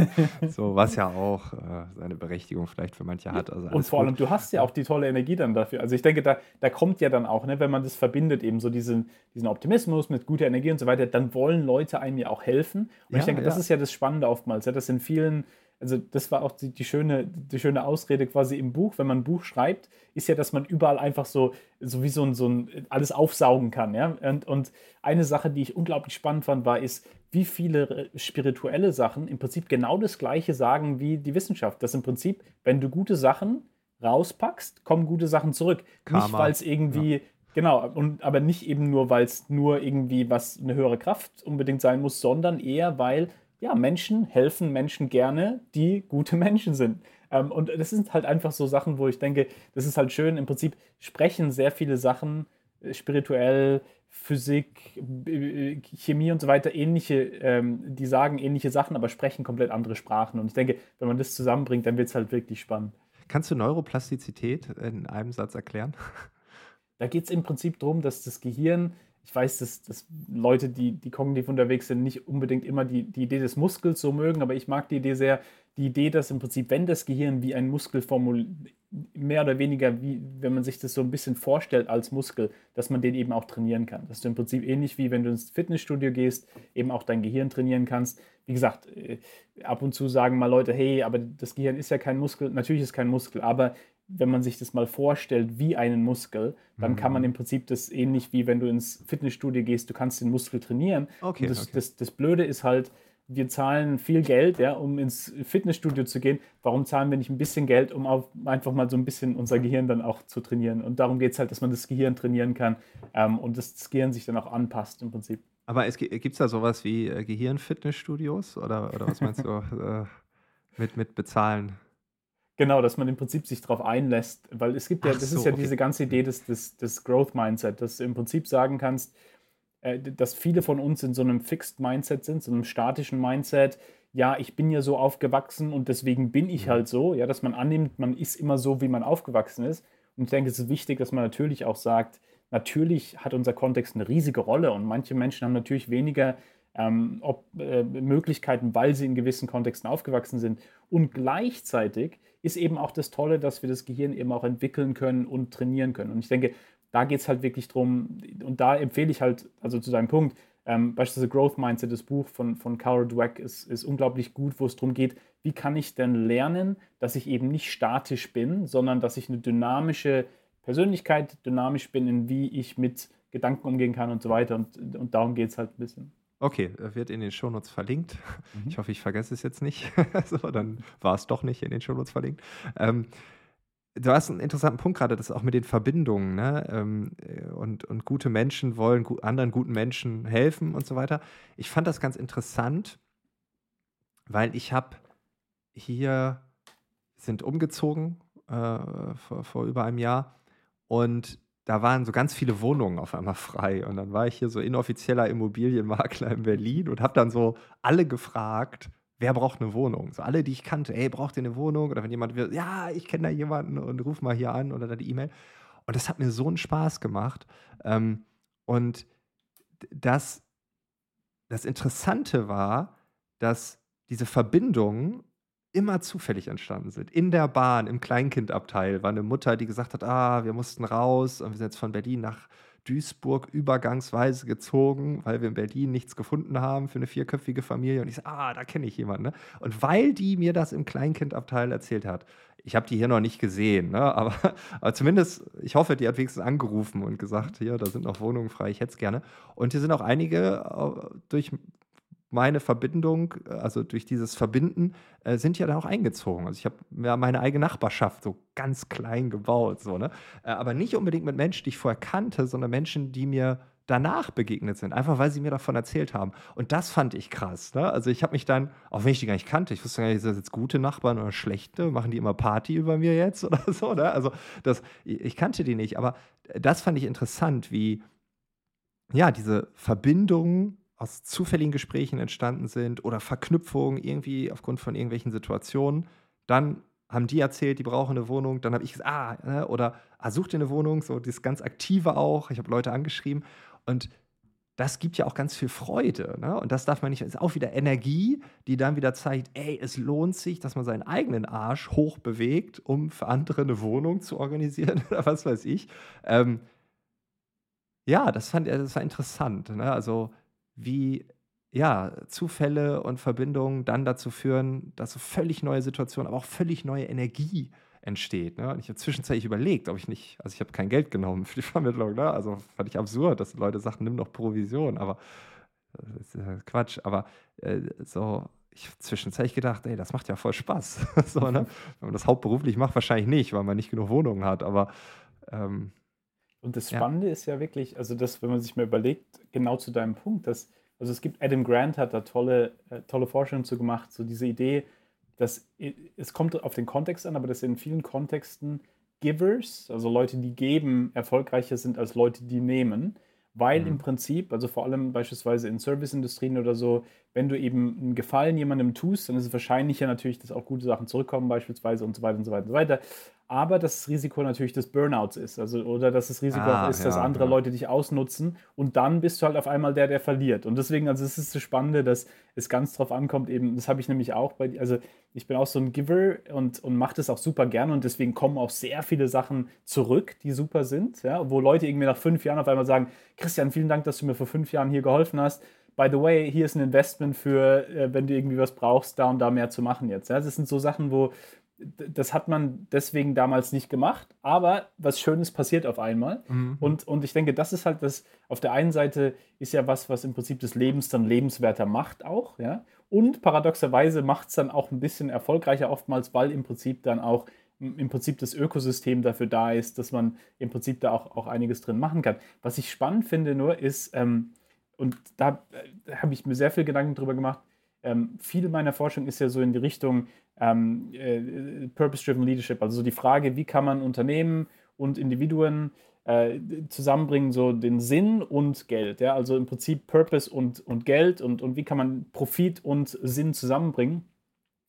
so, was ja auch äh, seine Berechtigung vielleicht für manche hat. Also und vor allem, du hast ja auch die tolle Energie dann dafür. Also ich denke, da, da kommt ja dann auch, ne, wenn man das verbindet, eben so diesen, diesen Optimismus mit guter Energie und so weiter, dann wollen Leute einem ja auch helfen. Und ja, ich denke, das ist ja das Spannende oftmals. Ja, das in vielen also das war auch die, die, schöne, die schöne Ausrede quasi im Buch, wenn man ein Buch schreibt, ist ja, dass man überall einfach so, so wie so ein, so ein alles aufsaugen kann. Ja? Und, und eine Sache, die ich unglaublich spannend fand, war, ist, wie viele spirituelle Sachen im Prinzip genau das Gleiche sagen wie die Wissenschaft. Dass im Prinzip, wenn du gute Sachen rauspackst, kommen gute Sachen zurück. Karma. Nicht, weil es irgendwie, ja. Genau, und, aber nicht eben nur, weil es nur irgendwie was eine höhere Kraft unbedingt sein muss, sondern eher, weil ja, Menschen helfen Menschen gerne, die gute Menschen sind. Ähm, und das sind halt einfach so Sachen, wo ich denke, das ist halt schön. Im Prinzip sprechen sehr viele Sachen äh, spirituell, Physik, äh, Chemie und so weiter ähnliche, ähm, die sagen ähnliche Sachen, aber sprechen komplett andere Sprachen. Und ich denke, wenn man das zusammenbringt, dann wird es halt wirklich spannend. Kannst du Neuroplastizität in einem Satz erklären? Da geht es im Prinzip darum, dass das Gehirn ich weiß, dass, dass Leute, die, die kognitiv unterwegs sind, nicht unbedingt immer die, die Idee des Muskels so mögen, aber ich mag die Idee sehr, die Idee, dass im Prinzip, wenn das Gehirn wie ein Muskel formuliert, mehr oder weniger, wie wenn man sich das so ein bisschen vorstellt als Muskel, dass man den eben auch trainieren kann. Dass du im Prinzip ähnlich wie wenn du ins Fitnessstudio gehst, eben auch dein Gehirn trainieren kannst. Wie gesagt, äh, ab und zu sagen mal Leute, hey, aber das Gehirn ist ja kein Muskel. Natürlich ist kein Muskel, aber wenn man sich das mal vorstellt wie einen Muskel, dann mhm. kann man mhm. im Prinzip das ähnlich wie wenn du ins Fitnessstudio gehst, du kannst den Muskel trainieren. Okay, Und das, okay. das, das Blöde ist halt, wir zahlen viel Geld, ja, um ins Fitnessstudio zu gehen. Warum zahlen wir nicht ein bisschen Geld, um auf, einfach mal so ein bisschen unser Gehirn dann auch zu trainieren? Und darum geht es halt, dass man das Gehirn trainieren kann ähm, und das, das Gehirn sich dann auch anpasst im Prinzip. Aber gibt es da sowas wie äh, Gehirnfitnessstudios oder, oder was meinst du äh, mit, mit bezahlen? Genau, dass man im Prinzip sich darauf einlässt, weil es gibt ja, das so, ist ja okay. diese ganze Idee des, des, des Growth Mindset, dass du im Prinzip sagen kannst, äh, dass viele von uns in so einem Fixed Mindset sind, so einem statischen Mindset. ja, ich bin ja so aufgewachsen und deswegen bin ich mhm. halt so, ja, dass man annimmt, man ist immer so, wie man aufgewachsen ist. Und ich denke, es ist wichtig, dass man natürlich auch sagt, natürlich hat unser Kontext eine riesige Rolle und manche Menschen haben natürlich weniger ähm, ob, äh, Möglichkeiten, weil sie in gewissen Kontexten aufgewachsen sind. Und gleichzeitig ist eben auch das Tolle, dass wir das Gehirn eben auch entwickeln können und trainieren können. Und ich denke, da geht es halt wirklich drum, und da empfehle ich halt, also zu deinem Punkt, ähm, beispielsweise Growth Mindset, das Buch von, von Carol Dweck, ist, ist unglaublich gut, wo es darum geht, wie kann ich denn lernen, dass ich eben nicht statisch bin, sondern dass ich eine dynamische Persönlichkeit, dynamisch bin, in wie ich mit Gedanken umgehen kann und so weiter. Und, und darum geht es halt ein bisschen. Okay, wird in den Shownotes verlinkt. Mhm. Ich hoffe, ich vergesse es jetzt nicht. so, dann war es doch nicht in den Shownotes verlinkt. Ähm, du hast einen interessanten Punkt gerade, das auch mit den Verbindungen, ne? Ähm, und, und gute Menschen wollen gu anderen guten Menschen helfen und so weiter. Ich fand das ganz interessant, weil ich habe hier, sind umgezogen äh, vor, vor über einem Jahr und da waren so ganz viele Wohnungen auf einmal frei. Und dann war ich hier so inoffizieller Immobilienmakler in Berlin und habe dann so alle gefragt, wer braucht eine Wohnung? So alle, die ich kannte, ey, braucht ihr eine Wohnung? Oder wenn jemand will, ja, ich kenne da jemanden und ruf mal hier an oder da die E-Mail. Und das hat mir so einen Spaß gemacht. Ähm, und das, das Interessante war, dass diese Verbindungen immer zufällig entstanden sind. In der Bahn, im Kleinkindabteil, war eine Mutter, die gesagt hat: Ah, wir mussten raus und wir sind jetzt von Berlin nach Duisburg übergangsweise gezogen, weil wir in Berlin nichts gefunden haben für eine vierköpfige Familie. Und ich so, ah, da kenne ich jemanden. Ne? Und weil die mir das im Kleinkindabteil erzählt hat, ich habe die hier noch nicht gesehen, ne? aber, aber zumindest, ich hoffe, die hat wenigstens angerufen und gesagt, hier, da sind noch Wohnungen frei, ich hätte es gerne. Und hier sind auch einige äh, durch meine Verbindung, also durch dieses Verbinden, äh, sind ja dann auch eingezogen. Also ich habe ja meine eigene Nachbarschaft so ganz klein gebaut, so, ne? Äh, aber nicht unbedingt mit Menschen, die ich vorher kannte, sondern Menschen, die mir danach begegnet sind, einfach weil sie mir davon erzählt haben. Und das fand ich krass. Ne? Also ich habe mich dann, auch wenn ich die gar nicht kannte, ich wusste gar nicht, sind das jetzt gute Nachbarn oder schlechte, machen die immer Party über mir jetzt oder so. Ne? Also das, ich kannte die nicht, aber das fand ich interessant, wie ja, diese Verbindungen aus zufälligen Gesprächen entstanden sind oder Verknüpfungen irgendwie aufgrund von irgendwelchen Situationen. Dann haben die erzählt, die brauchen eine Wohnung. Dann habe ich gesagt, ah, ne, oder ah, such dir eine Wohnung, so das ganz Aktive auch. Ich habe Leute angeschrieben und das gibt ja auch ganz viel Freude. Ne? Und das darf man nicht, ist auch wieder Energie, die dann wieder zeigt, ey, es lohnt sich, dass man seinen eigenen Arsch hoch bewegt, um für andere eine Wohnung zu organisieren oder was weiß ich. Ähm, ja, das fand das war interessant. Ne? Also wie ja, Zufälle und Verbindungen dann dazu führen, dass so völlig neue Situationen, aber auch völlig neue Energie entsteht. Ne? Und ich habe zwischenzeitlich überlegt, ob ich nicht, also ich habe kein Geld genommen für die Vermittlung, ne? also fand ich absurd, dass Leute sagten, nimm doch Provision, aber das ist ja Quatsch. Aber äh, so, ich habe zwischenzeitlich gedacht, ey, das macht ja voll Spaß. so, ne? Wenn man das hauptberuflich macht, wahrscheinlich nicht, weil man nicht genug Wohnungen hat, aber ähm, und das Spannende ja. ist ja wirklich, also das, wenn man sich mal überlegt, genau zu deinem Punkt, dass, also es gibt, Adam Grant hat da tolle, äh, tolle Forschungen zu gemacht, so diese Idee, dass es kommt auf den Kontext an, aber dass in vielen Kontexten Givers, also Leute, die geben, erfolgreicher sind als Leute, die nehmen, weil mhm. im Prinzip, also vor allem beispielsweise in Serviceindustrien oder so, wenn du eben einen Gefallen jemandem tust, dann ist es wahrscheinlicher natürlich, dass auch gute Sachen zurückkommen beispielsweise und so weiter und so weiter und so weiter aber das Risiko natürlich des Burnouts ist. Also, oder dass das Risiko ah, ist, dass andere ja. Leute dich ausnutzen und dann bist du halt auf einmal der, der verliert. Und deswegen, also es ist das Spannende, dass es ganz drauf ankommt, eben, das habe ich nämlich auch bei, also ich bin auch so ein Giver und, und mache das auch super gerne und deswegen kommen auch sehr viele Sachen zurück, die super sind, ja, wo Leute irgendwie nach fünf Jahren auf einmal sagen, Christian, vielen Dank, dass du mir vor fünf Jahren hier geholfen hast. By the way, hier ist ein Investment für, äh, wenn du irgendwie was brauchst, da und da mehr zu machen jetzt. Ja, das sind so Sachen, wo, das hat man deswegen damals nicht gemacht, aber was Schönes passiert auf einmal. Mhm. Und, und ich denke, das ist halt das, auf der einen Seite ist ja was, was im Prinzip des Lebens dann lebenswerter macht auch, ja. Und paradoxerweise macht es dann auch ein bisschen erfolgreicher oftmals, weil im Prinzip dann auch im Prinzip das Ökosystem dafür da ist, dass man im Prinzip da auch, auch einiges drin machen kann. Was ich spannend finde nur ist, ähm, und da, da habe ich mir sehr viel Gedanken drüber gemacht, ähm, viel meiner Forschung ist ja so in die Richtung, ähm, äh, Purpose-Driven Leadership. Also so die Frage, wie kann man Unternehmen und Individuen äh, zusammenbringen, so den Sinn und Geld. Ja? Also im Prinzip Purpose und, und Geld und, und wie kann man Profit und Sinn zusammenbringen.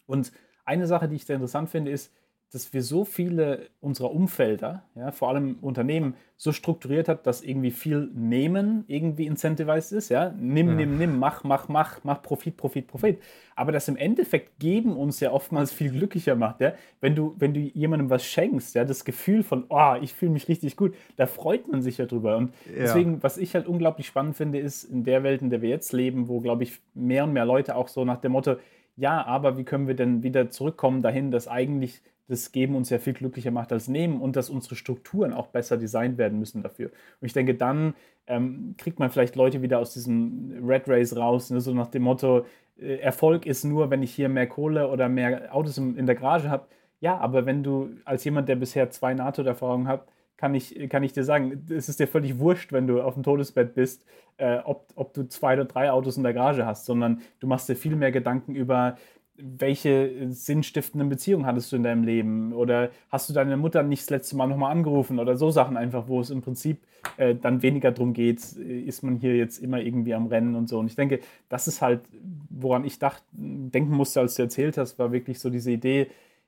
Und eine Sache, die ich sehr interessant finde, ist, dass wir so viele unserer Umfelder, ja, vor allem Unternehmen, so strukturiert hat, dass irgendwie viel Nehmen irgendwie incentivized ist. Ja? Nimm, ja. nimm, nimm, mach, mach, mach, mach Profit, Profit, Profit. Aber das im Endeffekt Geben uns ja oftmals viel glücklicher macht. Ja? Wenn, du, wenn du jemandem was schenkst, ja, das Gefühl von, oh, ich fühle mich richtig gut, da freut man sich ja drüber. Und deswegen, was ich halt unglaublich spannend finde, ist in der Welt, in der wir jetzt leben, wo, glaube ich, mehr und mehr Leute auch so nach dem Motto, ja, aber wie können wir denn wieder zurückkommen dahin, dass eigentlich das Geben uns ja viel glücklicher macht als Nehmen und dass unsere Strukturen auch besser designt werden müssen dafür. Und ich denke, dann ähm, kriegt man vielleicht Leute wieder aus diesem Red Race raus, ne, so nach dem Motto, äh, Erfolg ist nur, wenn ich hier mehr Kohle oder mehr Autos in, der Garage habe. Ja, aber wenn du als jemand, der bisher zwei NATO-Erfahrungen hat, kann ich, kann ich dir sagen, es ist dir völlig wurscht, wenn du auf dem Todesbett bist, äh, ob, ob du zwei oder drei Autos in der Garage hast, sondern du machst dir viel mehr Gedanken über, welche sinnstiftenden Beziehungen hattest du in deinem Leben? Oder hast du deine Mutter nicht das letzte Mal nochmal angerufen? Oder so Sachen einfach, wo es im Prinzip äh, dann weniger darum geht, äh, ist man hier jetzt immer irgendwie am Rennen und so. Und ich denke, das ist halt, woran ich dacht, denken musste, als du erzählt hast, war wirklich so diese Idee,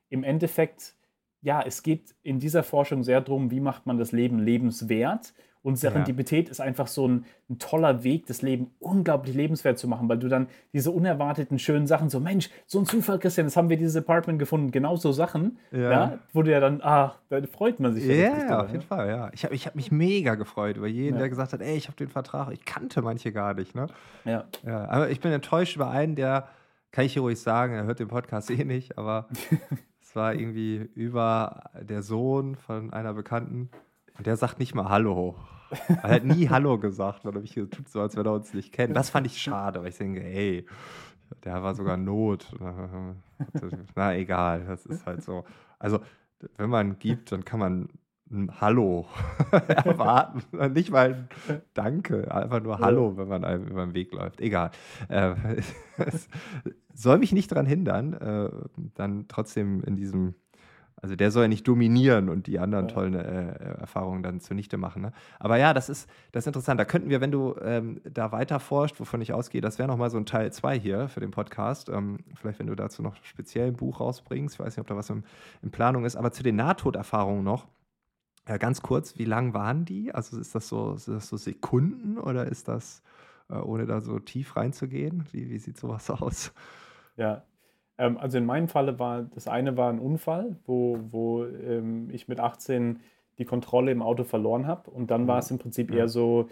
im Endeffekt, ja, es geht in dieser Forschung sehr darum, wie macht man das Leben lebenswert und Serendipität ja. ist einfach so ein, ein, toller Weg, das Leben unglaublich lebenswert zu machen, weil du dann diese unerwarteten schönen Sachen, so Mensch, so ein Zufall, Christian, jetzt haben wir dieses Apartment gefunden, genau so Sachen, ja. ja wo du ja dann, ah, da freut man sich. Ja, ja auf jeden Fall, ja. Ich habe ich hab mich mega gefreut über jeden, der gesagt hat, ey, ich habe den Vertrag, ich kannte manche gar nicht, ne? Ja. ja. Aber ich bin enttäuscht über einen, der, kann ich hier ruhig sagen, er hört den Podcast eh nicht, aber es war irgendwie über der Sohn von einer Bekannten und der sagt nicht mal Hallo. Er hat nie Hallo gesagt, weil er mich tut so, als wenn er uns nicht kennt. Das fand ich schade, weil ich denke, ey, der war sogar Not. Na, egal, das ist halt so. Also, wenn man gibt, dann kann man ein Hallo erwarten. Nicht mal ein Danke, einfach nur Hallo, wenn man einem über den Weg läuft. Egal. Äh, soll mich nicht daran hindern, äh, dann trotzdem in diesem also der soll ja nicht dominieren und die anderen ja. tollen äh, Erfahrungen dann zunichte machen. Ne? Aber ja, das ist, das ist interessant. Da könnten wir, wenn du ähm, da weiter forscht, wovon ich ausgehe, das wäre nochmal so ein Teil 2 hier für den Podcast. Ähm, vielleicht, wenn du dazu noch speziell ein Buch rausbringst. Ich weiß nicht, ob da was im, in Planung ist. Aber zu den Nahtoderfahrungen noch. Äh, ganz kurz, wie lang waren die? Also ist das so, ist das so Sekunden oder ist das, äh, ohne da so tief reinzugehen? Wie, wie sieht sowas aus? Ja, ähm, also in meinem Falle war das eine war ein Unfall, wo, wo ähm, ich mit 18 die Kontrolle im Auto verloren habe. Und dann war es im Prinzip eher so,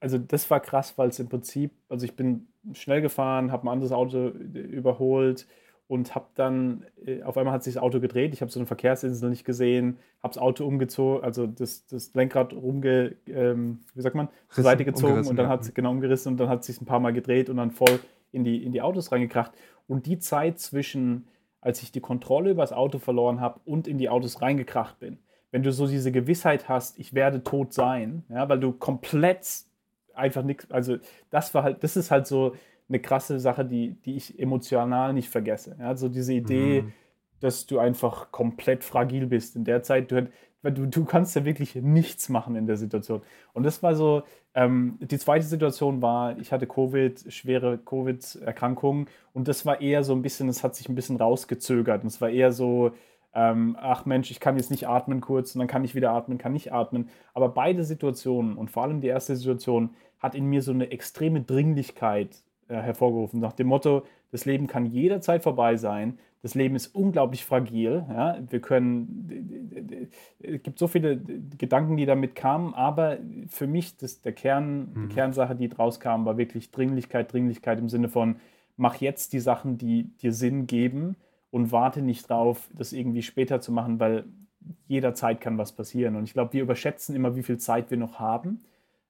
also das war krass, weil es im Prinzip, also ich bin schnell gefahren, habe ein anderes Auto äh, überholt und habe dann, äh, auf einmal hat sich das Auto gedreht, ich habe so eine Verkehrsinsel nicht gesehen, habe das Auto umgezogen, also das, das Lenkrad rumge, ähm, wie sagt man, zur Seite gezogen und dann hat es genau umgerissen und dann hat es sich ein paar Mal gedreht und dann voll in die, in die Autos reingekracht. Und die Zeit zwischen, als ich die Kontrolle über das Auto verloren habe und in die Autos reingekracht bin, wenn du so diese Gewissheit hast, ich werde tot sein, ja, weil du komplett einfach nichts, also das war halt, das ist halt so eine krasse Sache, die, die ich emotional nicht vergesse. Ja, so diese Idee, mhm. dass du einfach komplett fragil bist in der Zeit. Du, weil du, du kannst ja wirklich nichts machen in der Situation. Und das war so, ähm, die zweite Situation war, ich hatte Covid, schwere Covid-Erkrankungen und das war eher so ein bisschen, es hat sich ein bisschen rausgezögert und es war eher so, ähm, ach Mensch, ich kann jetzt nicht atmen kurz und dann kann ich wieder atmen, kann nicht atmen. Aber beide Situationen und vor allem die erste Situation hat in mir so eine extreme Dringlichkeit äh, hervorgerufen, nach dem Motto, das Leben kann jederzeit vorbei sein, das Leben ist unglaublich fragil. Ja? Wir können, es gibt so viele Gedanken, die damit kamen, aber für mich das, der Kern, mhm. die Kernsache, die draus kam, war wirklich Dringlichkeit, Dringlichkeit im Sinne von, mach jetzt die Sachen, die dir Sinn geben und warte nicht drauf, das irgendwie später zu machen, weil jederzeit kann was passieren. Und ich glaube, wir überschätzen immer, wie viel Zeit wir noch haben,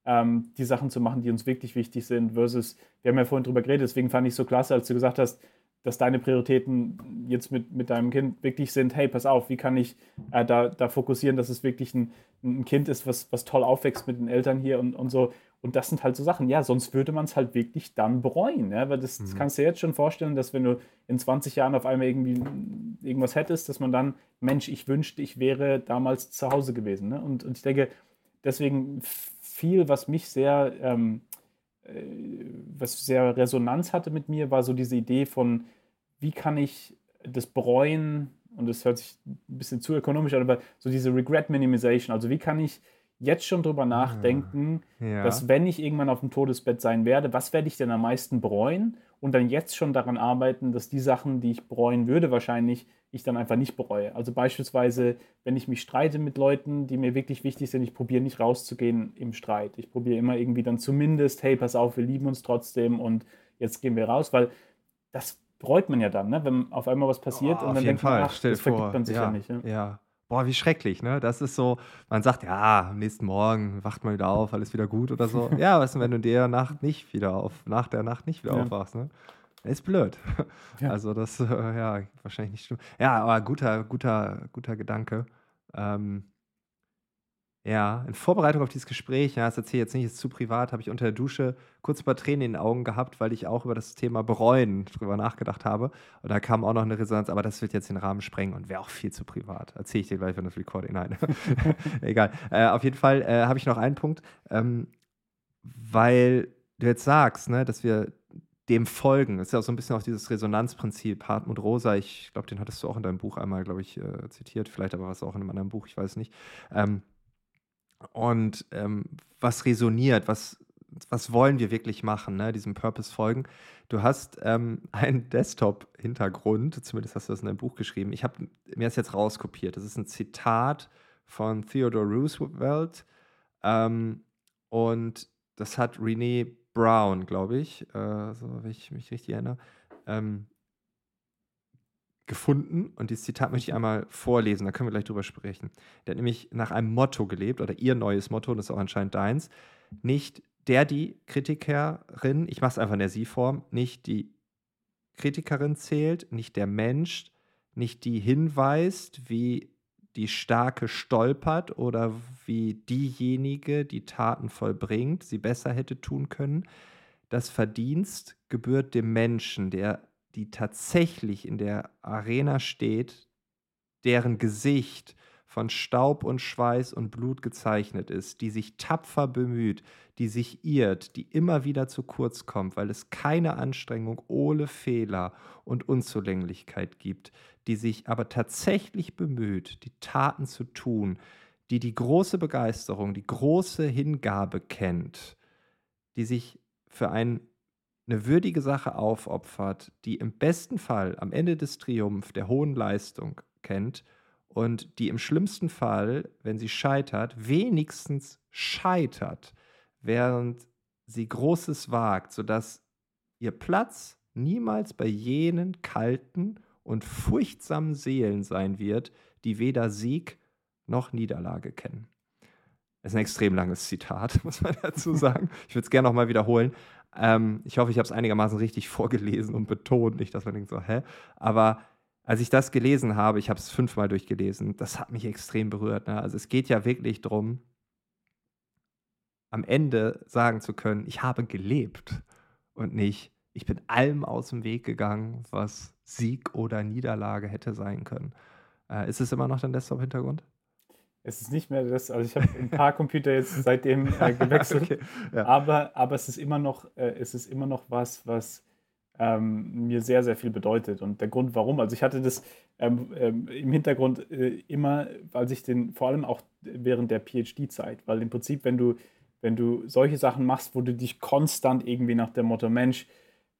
ähm, die Sachen zu machen, die uns wirklich wichtig sind, versus, wir haben ja vorhin drüber geredet, deswegen fand ich es so klasse, als du gesagt hast, dass deine Prioritäten jetzt mit, mit deinem Kind wirklich sind, hey, pass auf, wie kann ich äh, da, da fokussieren, dass es wirklich ein, ein Kind ist, was, was toll aufwächst mit den Eltern hier und, und so. Und das sind halt so Sachen, ja, sonst würde man es halt wirklich dann bereuen. Ja? Weil das, mhm. das kannst du dir jetzt schon vorstellen, dass wenn du in 20 Jahren auf einmal irgendwie irgendwas hättest, dass man dann, Mensch, ich wünschte, ich wäre damals zu Hause gewesen. Ne? Und, und ich denke, deswegen viel, was mich sehr, ähm, äh, was sehr Resonanz hatte mit mir, war so diese Idee von, wie kann ich das Bereuen, und das hört sich ein bisschen zu ökonomisch an, aber so diese Regret Minimization, also wie kann ich jetzt schon drüber nachdenken, ja. dass wenn ich irgendwann auf dem Todesbett sein werde, was werde ich denn am meisten bereuen und dann jetzt schon daran arbeiten, dass die Sachen, die ich bereuen würde, wahrscheinlich ich dann einfach nicht bereue. Also beispielsweise, wenn ich mich streite mit Leuten, die mir wirklich wichtig sind, ich probiere nicht rauszugehen im Streit. Ich probiere immer irgendwie dann zumindest, hey, pass auf, wir lieben uns trotzdem und jetzt gehen wir raus, weil das bereut man ja dann, ne? wenn auf einmal was passiert oh, und dann denkt man, ach, das vergibt man sich ja, ja nicht. Ja. ja boah, wie schrecklich, ne? Das ist so, man sagt, ja, am nächsten Morgen wacht man wieder auf, alles wieder gut oder so. ja, was ist, wenn du der Nacht nicht wieder auf, nach der Nacht nicht wieder ja. aufwachst, ne? Ist blöd. Ja. Also das, äh, ja, wahrscheinlich nicht stimmt. Ja, aber guter, guter, guter Gedanke. Ähm, ja, in Vorbereitung auf dieses Gespräch, ja, das erzähle ich jetzt nicht, ist zu privat, habe ich unter der Dusche kurz ein paar Tränen in den Augen gehabt, weil ich auch über das Thema Bereuen drüber nachgedacht habe. Und da kam auch noch eine Resonanz, aber das wird jetzt den Rahmen sprengen und wäre auch viel zu privat. Erzähle ich dir gleich, wenn das Recording, nein. Egal. Äh, auf jeden Fall äh, habe ich noch einen Punkt, ähm, weil du jetzt sagst, ne, dass wir dem folgen. Das ist ja auch so ein bisschen auch dieses Resonanzprinzip. Hartmut Rosa, ich glaube, den hattest du auch in deinem Buch einmal, glaube ich, äh, zitiert, vielleicht aber was auch in einem anderen Buch, ich weiß nicht. Ähm, und ähm, was resoniert, was, was wollen wir wirklich machen, ne? diesem Purpose folgen. Du hast ähm, einen Desktop-Hintergrund, zumindest hast du das in deinem Buch geschrieben. Ich habe mir das jetzt rauskopiert. Das ist ein Zitat von Theodore Roosevelt ähm, und das hat Renee Brown, glaube ich, äh, so, wenn ich mich richtig erinnere, ähm, gefunden und dieses Zitat möchte ich einmal vorlesen, da können wir gleich drüber sprechen. Der hat nämlich nach einem Motto gelebt oder ihr neues Motto, und das ist auch anscheinend deins. Nicht der, die Kritikerin, ich mache es einfach in der Sie-Form, nicht die Kritikerin zählt, nicht der Mensch, nicht die hinweist, wie die Starke stolpert oder wie diejenige, die Taten vollbringt, sie besser hätte tun können. Das Verdienst gebührt dem Menschen, der die tatsächlich in der Arena steht, deren Gesicht von Staub und Schweiß und Blut gezeichnet ist, die sich tapfer bemüht, die sich irrt, die immer wieder zu kurz kommt, weil es keine Anstrengung ohne Fehler und Unzulänglichkeit gibt, die sich aber tatsächlich bemüht, die Taten zu tun, die die große Begeisterung, die große Hingabe kennt, die sich für ein eine würdige Sache aufopfert, die im besten Fall am Ende des Triumph der hohen Leistung kennt und die im schlimmsten Fall, wenn sie scheitert, wenigstens scheitert, während sie Großes wagt, sodass ihr Platz niemals bei jenen kalten und furchtsamen Seelen sein wird, die weder Sieg noch Niederlage kennen. Das ist ein extrem langes Zitat, muss man dazu sagen. Ich würde es gerne nochmal wiederholen. Ähm, ich hoffe, ich habe es einigermaßen richtig vorgelesen und betont, nicht, dass man denkt so, hä? Aber als ich das gelesen habe, ich habe es fünfmal durchgelesen, das hat mich extrem berührt. Ne? Also es geht ja wirklich darum, am Ende sagen zu können, ich habe gelebt und nicht, ich bin allem aus dem Weg gegangen, was Sieg oder Niederlage hätte sein können. Äh, ist es immer noch dein Desktop-Hintergrund? Es ist nicht mehr das, also ich habe ein paar Computer jetzt seitdem äh, gewechselt, okay, ja. aber, aber es, ist immer noch, äh, es ist immer noch was, was ähm, mir sehr, sehr viel bedeutet. Und der Grund, warum, also ich hatte das ähm, ähm, im Hintergrund äh, immer, weil ich den, vor allem auch während der PhD-Zeit, weil im Prinzip, wenn du, wenn du solche Sachen machst, wo du dich konstant irgendwie nach dem Motto, Mensch,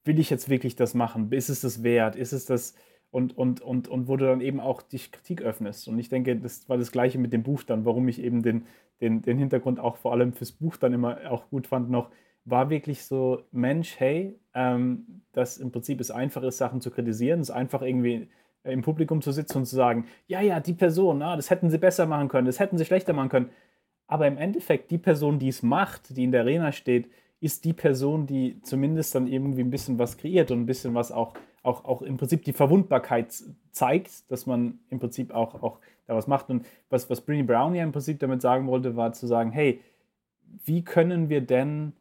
will ich jetzt wirklich das machen? Ist es das wert? Ist es das, und, und, und, und wo du dann eben auch dich Kritik öffnest. Und ich denke, das war das Gleiche mit dem Buch dann, warum ich eben den, den, den Hintergrund auch vor allem fürs Buch dann immer auch gut fand noch, war wirklich so, Mensch, hey, ähm, dass im Prinzip es einfach ist, Sachen zu kritisieren, es ist einfach irgendwie im Publikum zu sitzen und zu sagen, ja, ja, die Person, ah, das hätten sie besser machen können, das hätten sie schlechter machen können. Aber im Endeffekt, die Person, die es macht, die in der Arena steht, ist die Person, die zumindest dann irgendwie ein bisschen was kreiert und ein bisschen was auch auch, auch im Prinzip die Verwundbarkeit zeigt, dass man im Prinzip auch, auch da was macht. Und was, was Brini Brown ja im Prinzip damit sagen wollte, war zu sagen, hey, wie können wir denn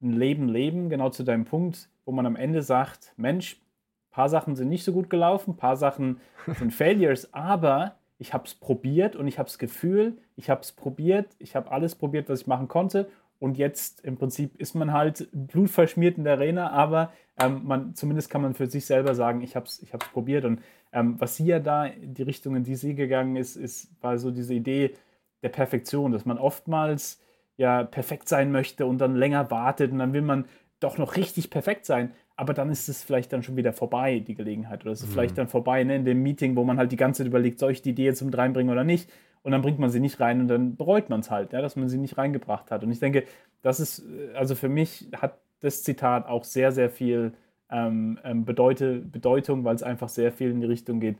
ein Leben leben, genau zu deinem Punkt, wo man am Ende sagt, Mensch, ein paar Sachen sind nicht so gut gelaufen, ein paar Sachen sind Failures, aber ich habe es probiert und ich habe das Gefühl, ich habe es probiert, ich habe alles probiert, was ich machen konnte und jetzt im Prinzip ist man halt blutverschmiert in der Arena, aber ähm, man, zumindest kann man für sich selber sagen, ich habe es ich probiert. Und ähm, was sie ja da, die Richtung, in die sie gegangen ist, ist, war so diese Idee der Perfektion, dass man oftmals ja perfekt sein möchte und dann länger wartet und dann will man doch noch richtig perfekt sein. Aber dann ist es vielleicht dann schon wieder vorbei, die Gelegenheit. Oder es ist mhm. vielleicht dann vorbei ne, in dem Meeting, wo man halt die ganze Zeit überlegt, soll ich die Idee jetzt mit reinbringen oder nicht? und dann bringt man sie nicht rein und dann bereut man es halt, ja, dass man sie nicht reingebracht hat. Und ich denke, das ist, äh, also für mich hat das Zitat auch sehr, sehr viel ähm, ähm, Bedeute, Bedeutung, weil es einfach sehr viel in die Richtung geht,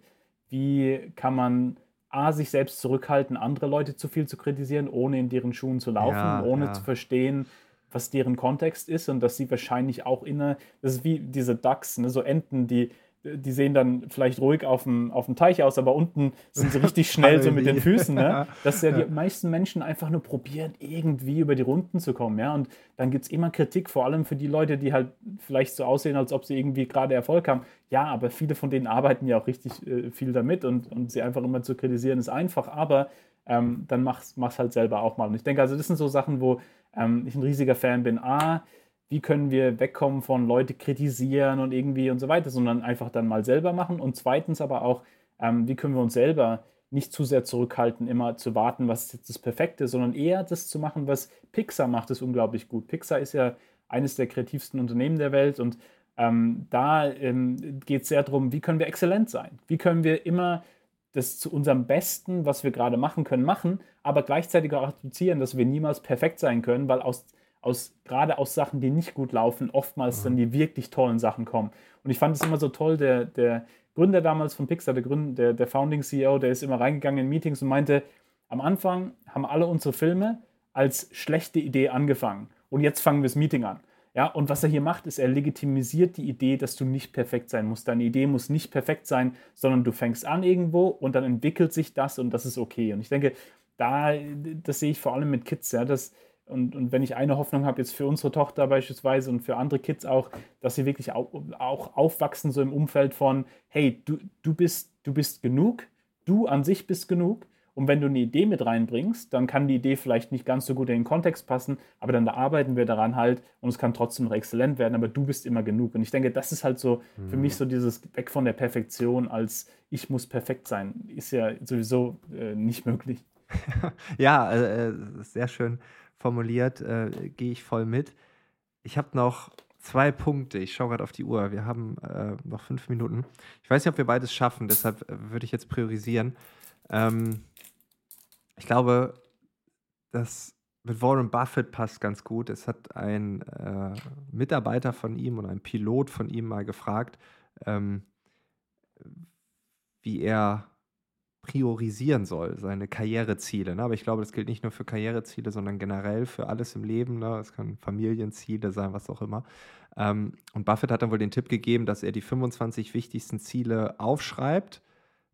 wie kann man A, sich selbst zurückhalten, andere Leute zu viel zu kritisieren, ohne in deren Schuhen zu laufen, ja, ohne ja. zu verstehen, was deren Kontext ist und dass sie wahrscheinlich auch inne, das ist wie diese Ducks, ne, so Enten, die die sehen dann vielleicht ruhig auf dem, auf dem Teich aus, aber unten sind sie richtig schnell so mit den Füßen. Ne? Dass ja die meisten Menschen einfach nur probieren, irgendwie über die Runden zu kommen. Ja? Und dann gibt es immer Kritik, vor allem für die Leute, die halt vielleicht so aussehen, als ob sie irgendwie gerade Erfolg haben. Ja, aber viele von denen arbeiten ja auch richtig äh, viel damit und, und sie einfach immer zu kritisieren ist einfach, aber ähm, dann mach's, mach's halt selber auch mal. Und ich denke, also das sind so Sachen, wo ähm, ich ein riesiger Fan bin. A, wie können wir wegkommen von Leute kritisieren und irgendwie und so weiter, sondern einfach dann mal selber machen. Und zweitens aber auch, ähm, wie können wir uns selber nicht zu sehr zurückhalten, immer zu warten, was ist jetzt das Perfekte, sondern eher das zu machen, was Pixar macht, ist unglaublich gut. Pixar ist ja eines der kreativsten Unternehmen der Welt und ähm, da ähm, geht es sehr darum, wie können wir exzellent sein? Wie können wir immer das zu unserem Besten, was wir gerade machen können, machen, aber gleichzeitig auch akzeptieren, dass wir niemals perfekt sein können, weil aus aus, gerade aus Sachen, die nicht gut laufen, oftmals mhm. dann die wirklich tollen Sachen kommen. Und ich fand es immer so toll, der, der Gründer damals von Pixar, der, Gründer, der, der Founding CEO, der ist immer reingegangen in Meetings und meinte, am Anfang haben alle unsere Filme als schlechte Idee angefangen. Und jetzt fangen wir das Meeting an. Ja, und was er hier macht, ist, er legitimisiert die Idee, dass du nicht perfekt sein musst. Deine Idee muss nicht perfekt sein, sondern du fängst an irgendwo und dann entwickelt sich das und das ist okay. Und ich denke, da, das sehe ich vor allem mit Kids, ja, dass und, und wenn ich eine Hoffnung habe, jetzt für unsere Tochter beispielsweise und für andere Kids auch, dass sie wirklich auch, auch aufwachsen, so im Umfeld von, hey, du, du, bist, du bist genug, du an sich bist genug. Und wenn du eine Idee mit reinbringst, dann kann die Idee vielleicht nicht ganz so gut in den Kontext passen, aber dann arbeiten wir daran halt und es kann trotzdem noch exzellent werden, aber du bist immer genug. Und ich denke, das ist halt so mhm. für mich so dieses Weg von der Perfektion als ich muss perfekt sein, ist ja sowieso äh, nicht möglich. ja, äh, äh sehr schön formuliert, äh, gehe ich voll mit. Ich habe noch zwei Punkte. Ich schaue gerade auf die Uhr. Wir haben äh, noch fünf Minuten. Ich weiß nicht, ob wir beides schaffen, deshalb äh, würde ich jetzt priorisieren. Ähm, ich glaube, das mit Warren Buffett passt ganz gut. Es hat ein äh, Mitarbeiter von ihm und ein Pilot von ihm mal gefragt, ähm, wie er priorisieren soll, seine Karriereziele. Ne? Aber ich glaube, das gilt nicht nur für Karriereziele, sondern generell für alles im Leben. Ne? Es können Familienziele sein, was auch immer. Ähm, und Buffett hat dann wohl den Tipp gegeben, dass er die 25 wichtigsten Ziele aufschreibt,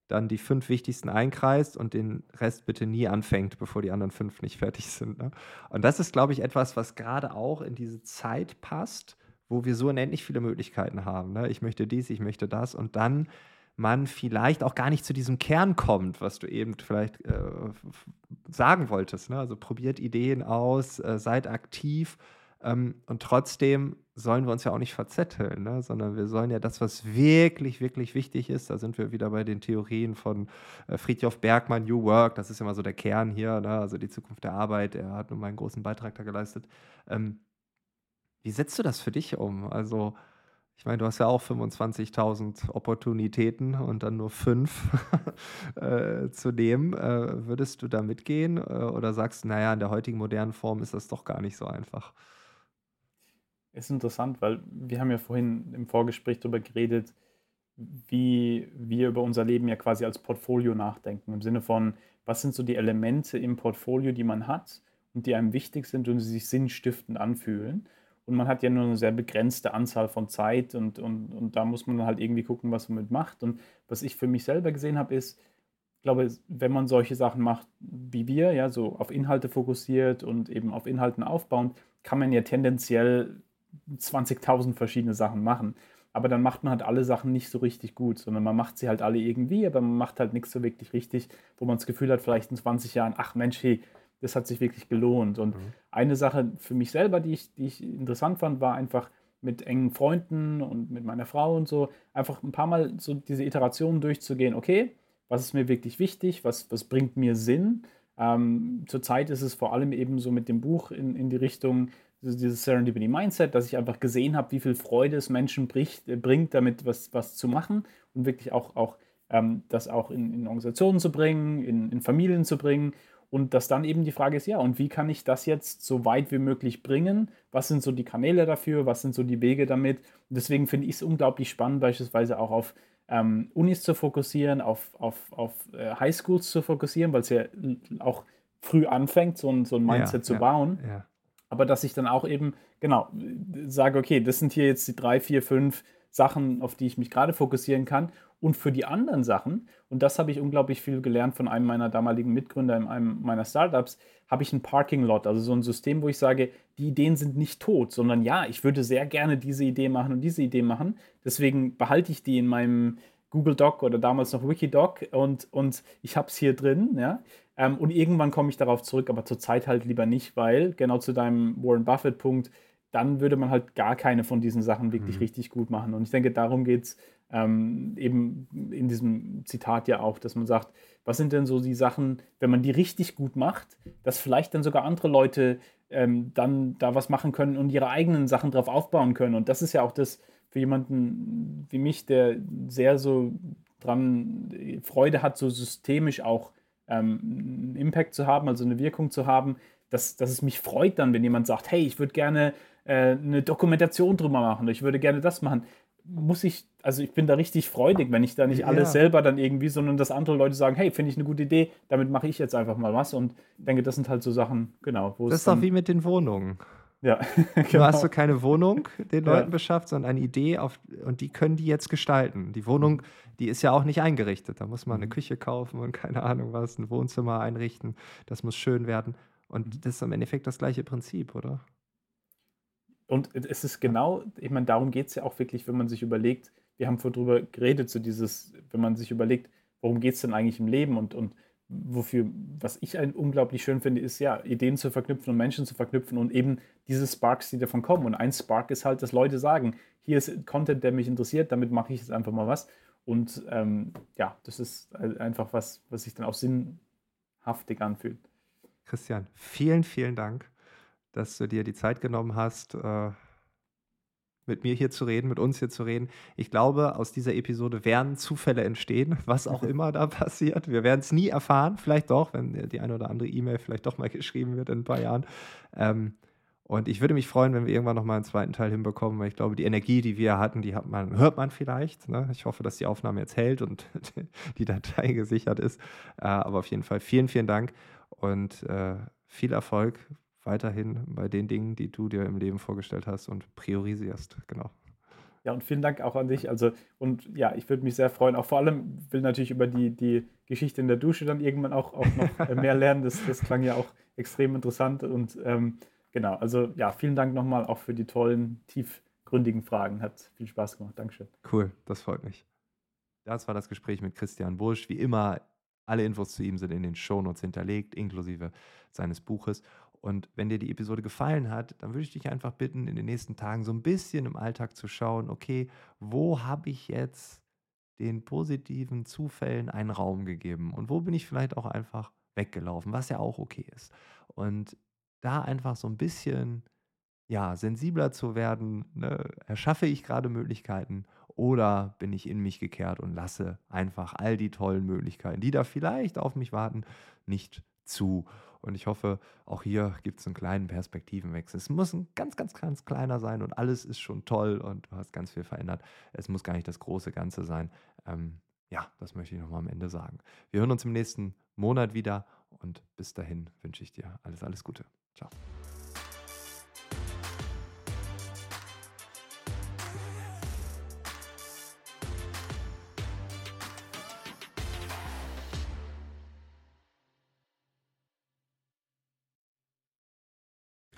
dann die fünf wichtigsten einkreist und den Rest bitte nie anfängt, bevor die anderen fünf nicht fertig sind. Ne? Und das ist, glaube ich, etwas, was gerade auch in diese Zeit passt, wo wir so unendlich viele Möglichkeiten haben. Ne? Ich möchte dies, ich möchte das und dann man vielleicht auch gar nicht zu diesem Kern kommt, was du eben vielleicht äh, sagen wolltest. Ne? Also probiert Ideen aus, äh, seid aktiv ähm, und trotzdem sollen wir uns ja auch nicht verzetteln, ne? sondern wir sollen ja das, was wirklich, wirklich wichtig ist, da sind wir wieder bei den Theorien von äh, Friedhof Bergmann, New Work, das ist immer so der Kern hier, ne? also die Zukunft der Arbeit, er hat nun mal einen großen Beitrag da geleistet. Ähm, wie setzt du das für dich um? Also ich meine, du hast ja auch 25.000 Opportunitäten und dann nur fünf äh, zu nehmen. Äh, würdest du da mitgehen äh, oder sagst du, naja, in der heutigen modernen Form ist das doch gar nicht so einfach? Ist interessant, weil wir haben ja vorhin im Vorgespräch darüber geredet, wie wir über unser Leben ja quasi als Portfolio nachdenken. Im Sinne von, was sind so die Elemente im Portfolio, die man hat und die einem wichtig sind und die sich sinnstiftend anfühlen. Und man hat ja nur eine sehr begrenzte Anzahl von Zeit und, und, und da muss man halt irgendwie gucken, was man mit macht. Und was ich für mich selber gesehen habe, ist, ich glaube, wenn man solche Sachen macht wie wir, ja, so auf Inhalte fokussiert und eben auf Inhalten aufbauend, kann man ja tendenziell 20.000 verschiedene Sachen machen. aber dann macht man halt alle Sachen nicht so richtig gut, sondern man macht sie halt alle irgendwie, aber man macht halt nichts so wirklich richtig, wo man das Gefühl hat, vielleicht in 20 Jahren, ach Mensch, hey, das hat sich wirklich gelohnt. Und mhm. eine Sache für mich selber, die ich, die ich interessant fand, war einfach mit engen Freunden und mit meiner Frau und so, einfach ein paar Mal so diese Iterationen durchzugehen, okay, was ist mir wirklich wichtig, was, was bringt mir Sinn. Ähm, zurzeit ist es vor allem eben so mit dem Buch in, in die Richtung, dieses Serendipity Mindset, dass ich einfach gesehen habe, wie viel Freude es Menschen bricht, äh, bringt, damit was, was zu machen und wirklich auch, auch ähm, das auch in, in, Organisationen zu bringen, in, in Familien zu bringen. Und dass dann eben die Frage ist, ja, und wie kann ich das jetzt so weit wie möglich bringen? Was sind so die Kanäle dafür? Was sind so die Wege damit? Und deswegen finde ich es unglaublich spannend, beispielsweise auch auf ähm, Unis zu fokussieren, auf, auf, auf äh, Highschools zu fokussieren, weil es ja auch früh anfängt, so ein, so ein Mindset ja, zu ja, bauen. Ja aber dass ich dann auch eben, genau, sage, okay, das sind hier jetzt die drei, vier, fünf Sachen, auf die ich mich gerade fokussieren kann. Und für die anderen Sachen, und das habe ich unglaublich viel gelernt von einem meiner damaligen Mitgründer in einem meiner Startups, habe ich ein Parking Lot, also so ein System, wo ich sage, die Ideen sind nicht tot, sondern ja, ich würde sehr gerne diese Idee machen und diese Idee machen. Deswegen behalte ich die in meinem Google Doc oder damals noch Wikidoc und, und ich habe es hier drin. Ja? Ähm, und irgendwann komme ich darauf zurück, aber zurzeit halt lieber nicht, weil genau zu deinem Warren Buffett-Punkt, dann würde man halt gar keine von diesen Sachen wirklich mhm. richtig gut machen. Und ich denke, darum geht es ähm, eben in diesem Zitat ja auch, dass man sagt, was sind denn so die Sachen, wenn man die richtig gut macht, dass vielleicht dann sogar andere Leute ähm, dann da was machen können und ihre eigenen Sachen drauf aufbauen können. Und das ist ja auch das für jemanden wie mich, der sehr so dran Freude hat, so systemisch auch ähm, einen Impact zu haben, also eine Wirkung zu haben, dass, dass es mich freut dann, wenn jemand sagt, hey, ich würde gerne äh, eine Dokumentation drüber machen, ich würde gerne das machen. Muss ich, also ich bin da richtig freudig, wenn ich da nicht alles ja. selber dann irgendwie, sondern dass andere Leute sagen, hey, finde ich eine gute Idee, damit mache ich jetzt einfach mal was und denke, das sind halt so Sachen, genau. das ist doch wie mit den Wohnungen. Ja, genau. Du hast so keine Wohnung den Leuten ja. beschafft, sondern eine Idee auf, und die können die jetzt gestalten. Die Wohnung, die ist ja auch nicht eingerichtet. Da muss man eine mhm. Küche kaufen und keine Ahnung was, ein Wohnzimmer einrichten. Das muss schön werden. Und das ist im Endeffekt das gleiche Prinzip, oder? Und es ist genau, ich meine, darum geht es ja auch wirklich, wenn man sich überlegt, wir haben vorhin drüber geredet, so dieses, wenn man sich überlegt, worum geht es denn eigentlich im Leben und, und wofür, was ich unglaublich schön finde, ist ja, Ideen zu verknüpfen und Menschen zu verknüpfen und eben diese Sparks, die davon kommen. Und ein Spark ist halt, dass Leute sagen, hier ist Content, der mich interessiert, damit mache ich jetzt einfach mal was. Und ähm, ja, das ist einfach was, was sich dann auch sinnhaftig anfühlt. Christian, vielen, vielen Dank, dass du dir die Zeit genommen hast, äh, mit mir hier zu reden, mit uns hier zu reden. Ich glaube, aus dieser Episode werden Zufälle entstehen, was auch immer da passiert. Wir werden es nie erfahren, vielleicht doch, wenn die eine oder andere E-Mail vielleicht doch mal geschrieben wird in ein paar Jahren. Ähm, und ich würde mich freuen, wenn wir irgendwann noch mal einen zweiten Teil hinbekommen, weil ich glaube, die Energie, die wir hatten, die hat man, hört man vielleicht. Ne? Ich hoffe, dass die Aufnahme jetzt hält und die Datei gesichert ist. Äh, aber auf jeden Fall vielen, vielen Dank und äh, viel Erfolg weiterhin bei den Dingen, die du dir im Leben vorgestellt hast und priorisierst. Genau. Ja, und vielen Dank auch an dich. Also, und ja, ich würde mich sehr freuen. Auch vor allem will natürlich über die, die Geschichte in der Dusche dann irgendwann auch, auch noch mehr lernen. Das, das klang ja auch extrem interessant. Und ähm, genau, also ja, vielen Dank nochmal auch für die tollen, tiefgründigen Fragen. Hat viel Spaß gemacht. Dankeschön. Cool, das freut mich. Das war das Gespräch mit Christian Busch. Wie immer, alle Infos zu ihm sind in den Shownotes hinterlegt, inklusive seines Buches. Und wenn dir die Episode gefallen hat, dann würde ich dich einfach bitten, in den nächsten Tagen so ein bisschen im Alltag zu schauen, okay, wo habe ich jetzt den positiven Zufällen einen Raum gegeben und wo bin ich vielleicht auch einfach weggelaufen, was ja auch okay ist. Und da einfach so ein bisschen ja, sensibler zu werden, ne? erschaffe ich gerade Möglichkeiten oder bin ich in mich gekehrt und lasse einfach all die tollen Möglichkeiten, die da vielleicht auf mich warten, nicht zu. Und ich hoffe, auch hier gibt es einen kleinen Perspektivenwechsel. Es muss ein ganz, ganz, ganz kleiner sein und alles ist schon toll und du hast ganz viel verändert. Es muss gar nicht das große Ganze sein. Ähm, ja, das möchte ich nochmal am Ende sagen. Wir hören uns im nächsten Monat wieder und bis dahin wünsche ich dir alles, alles Gute. Ciao.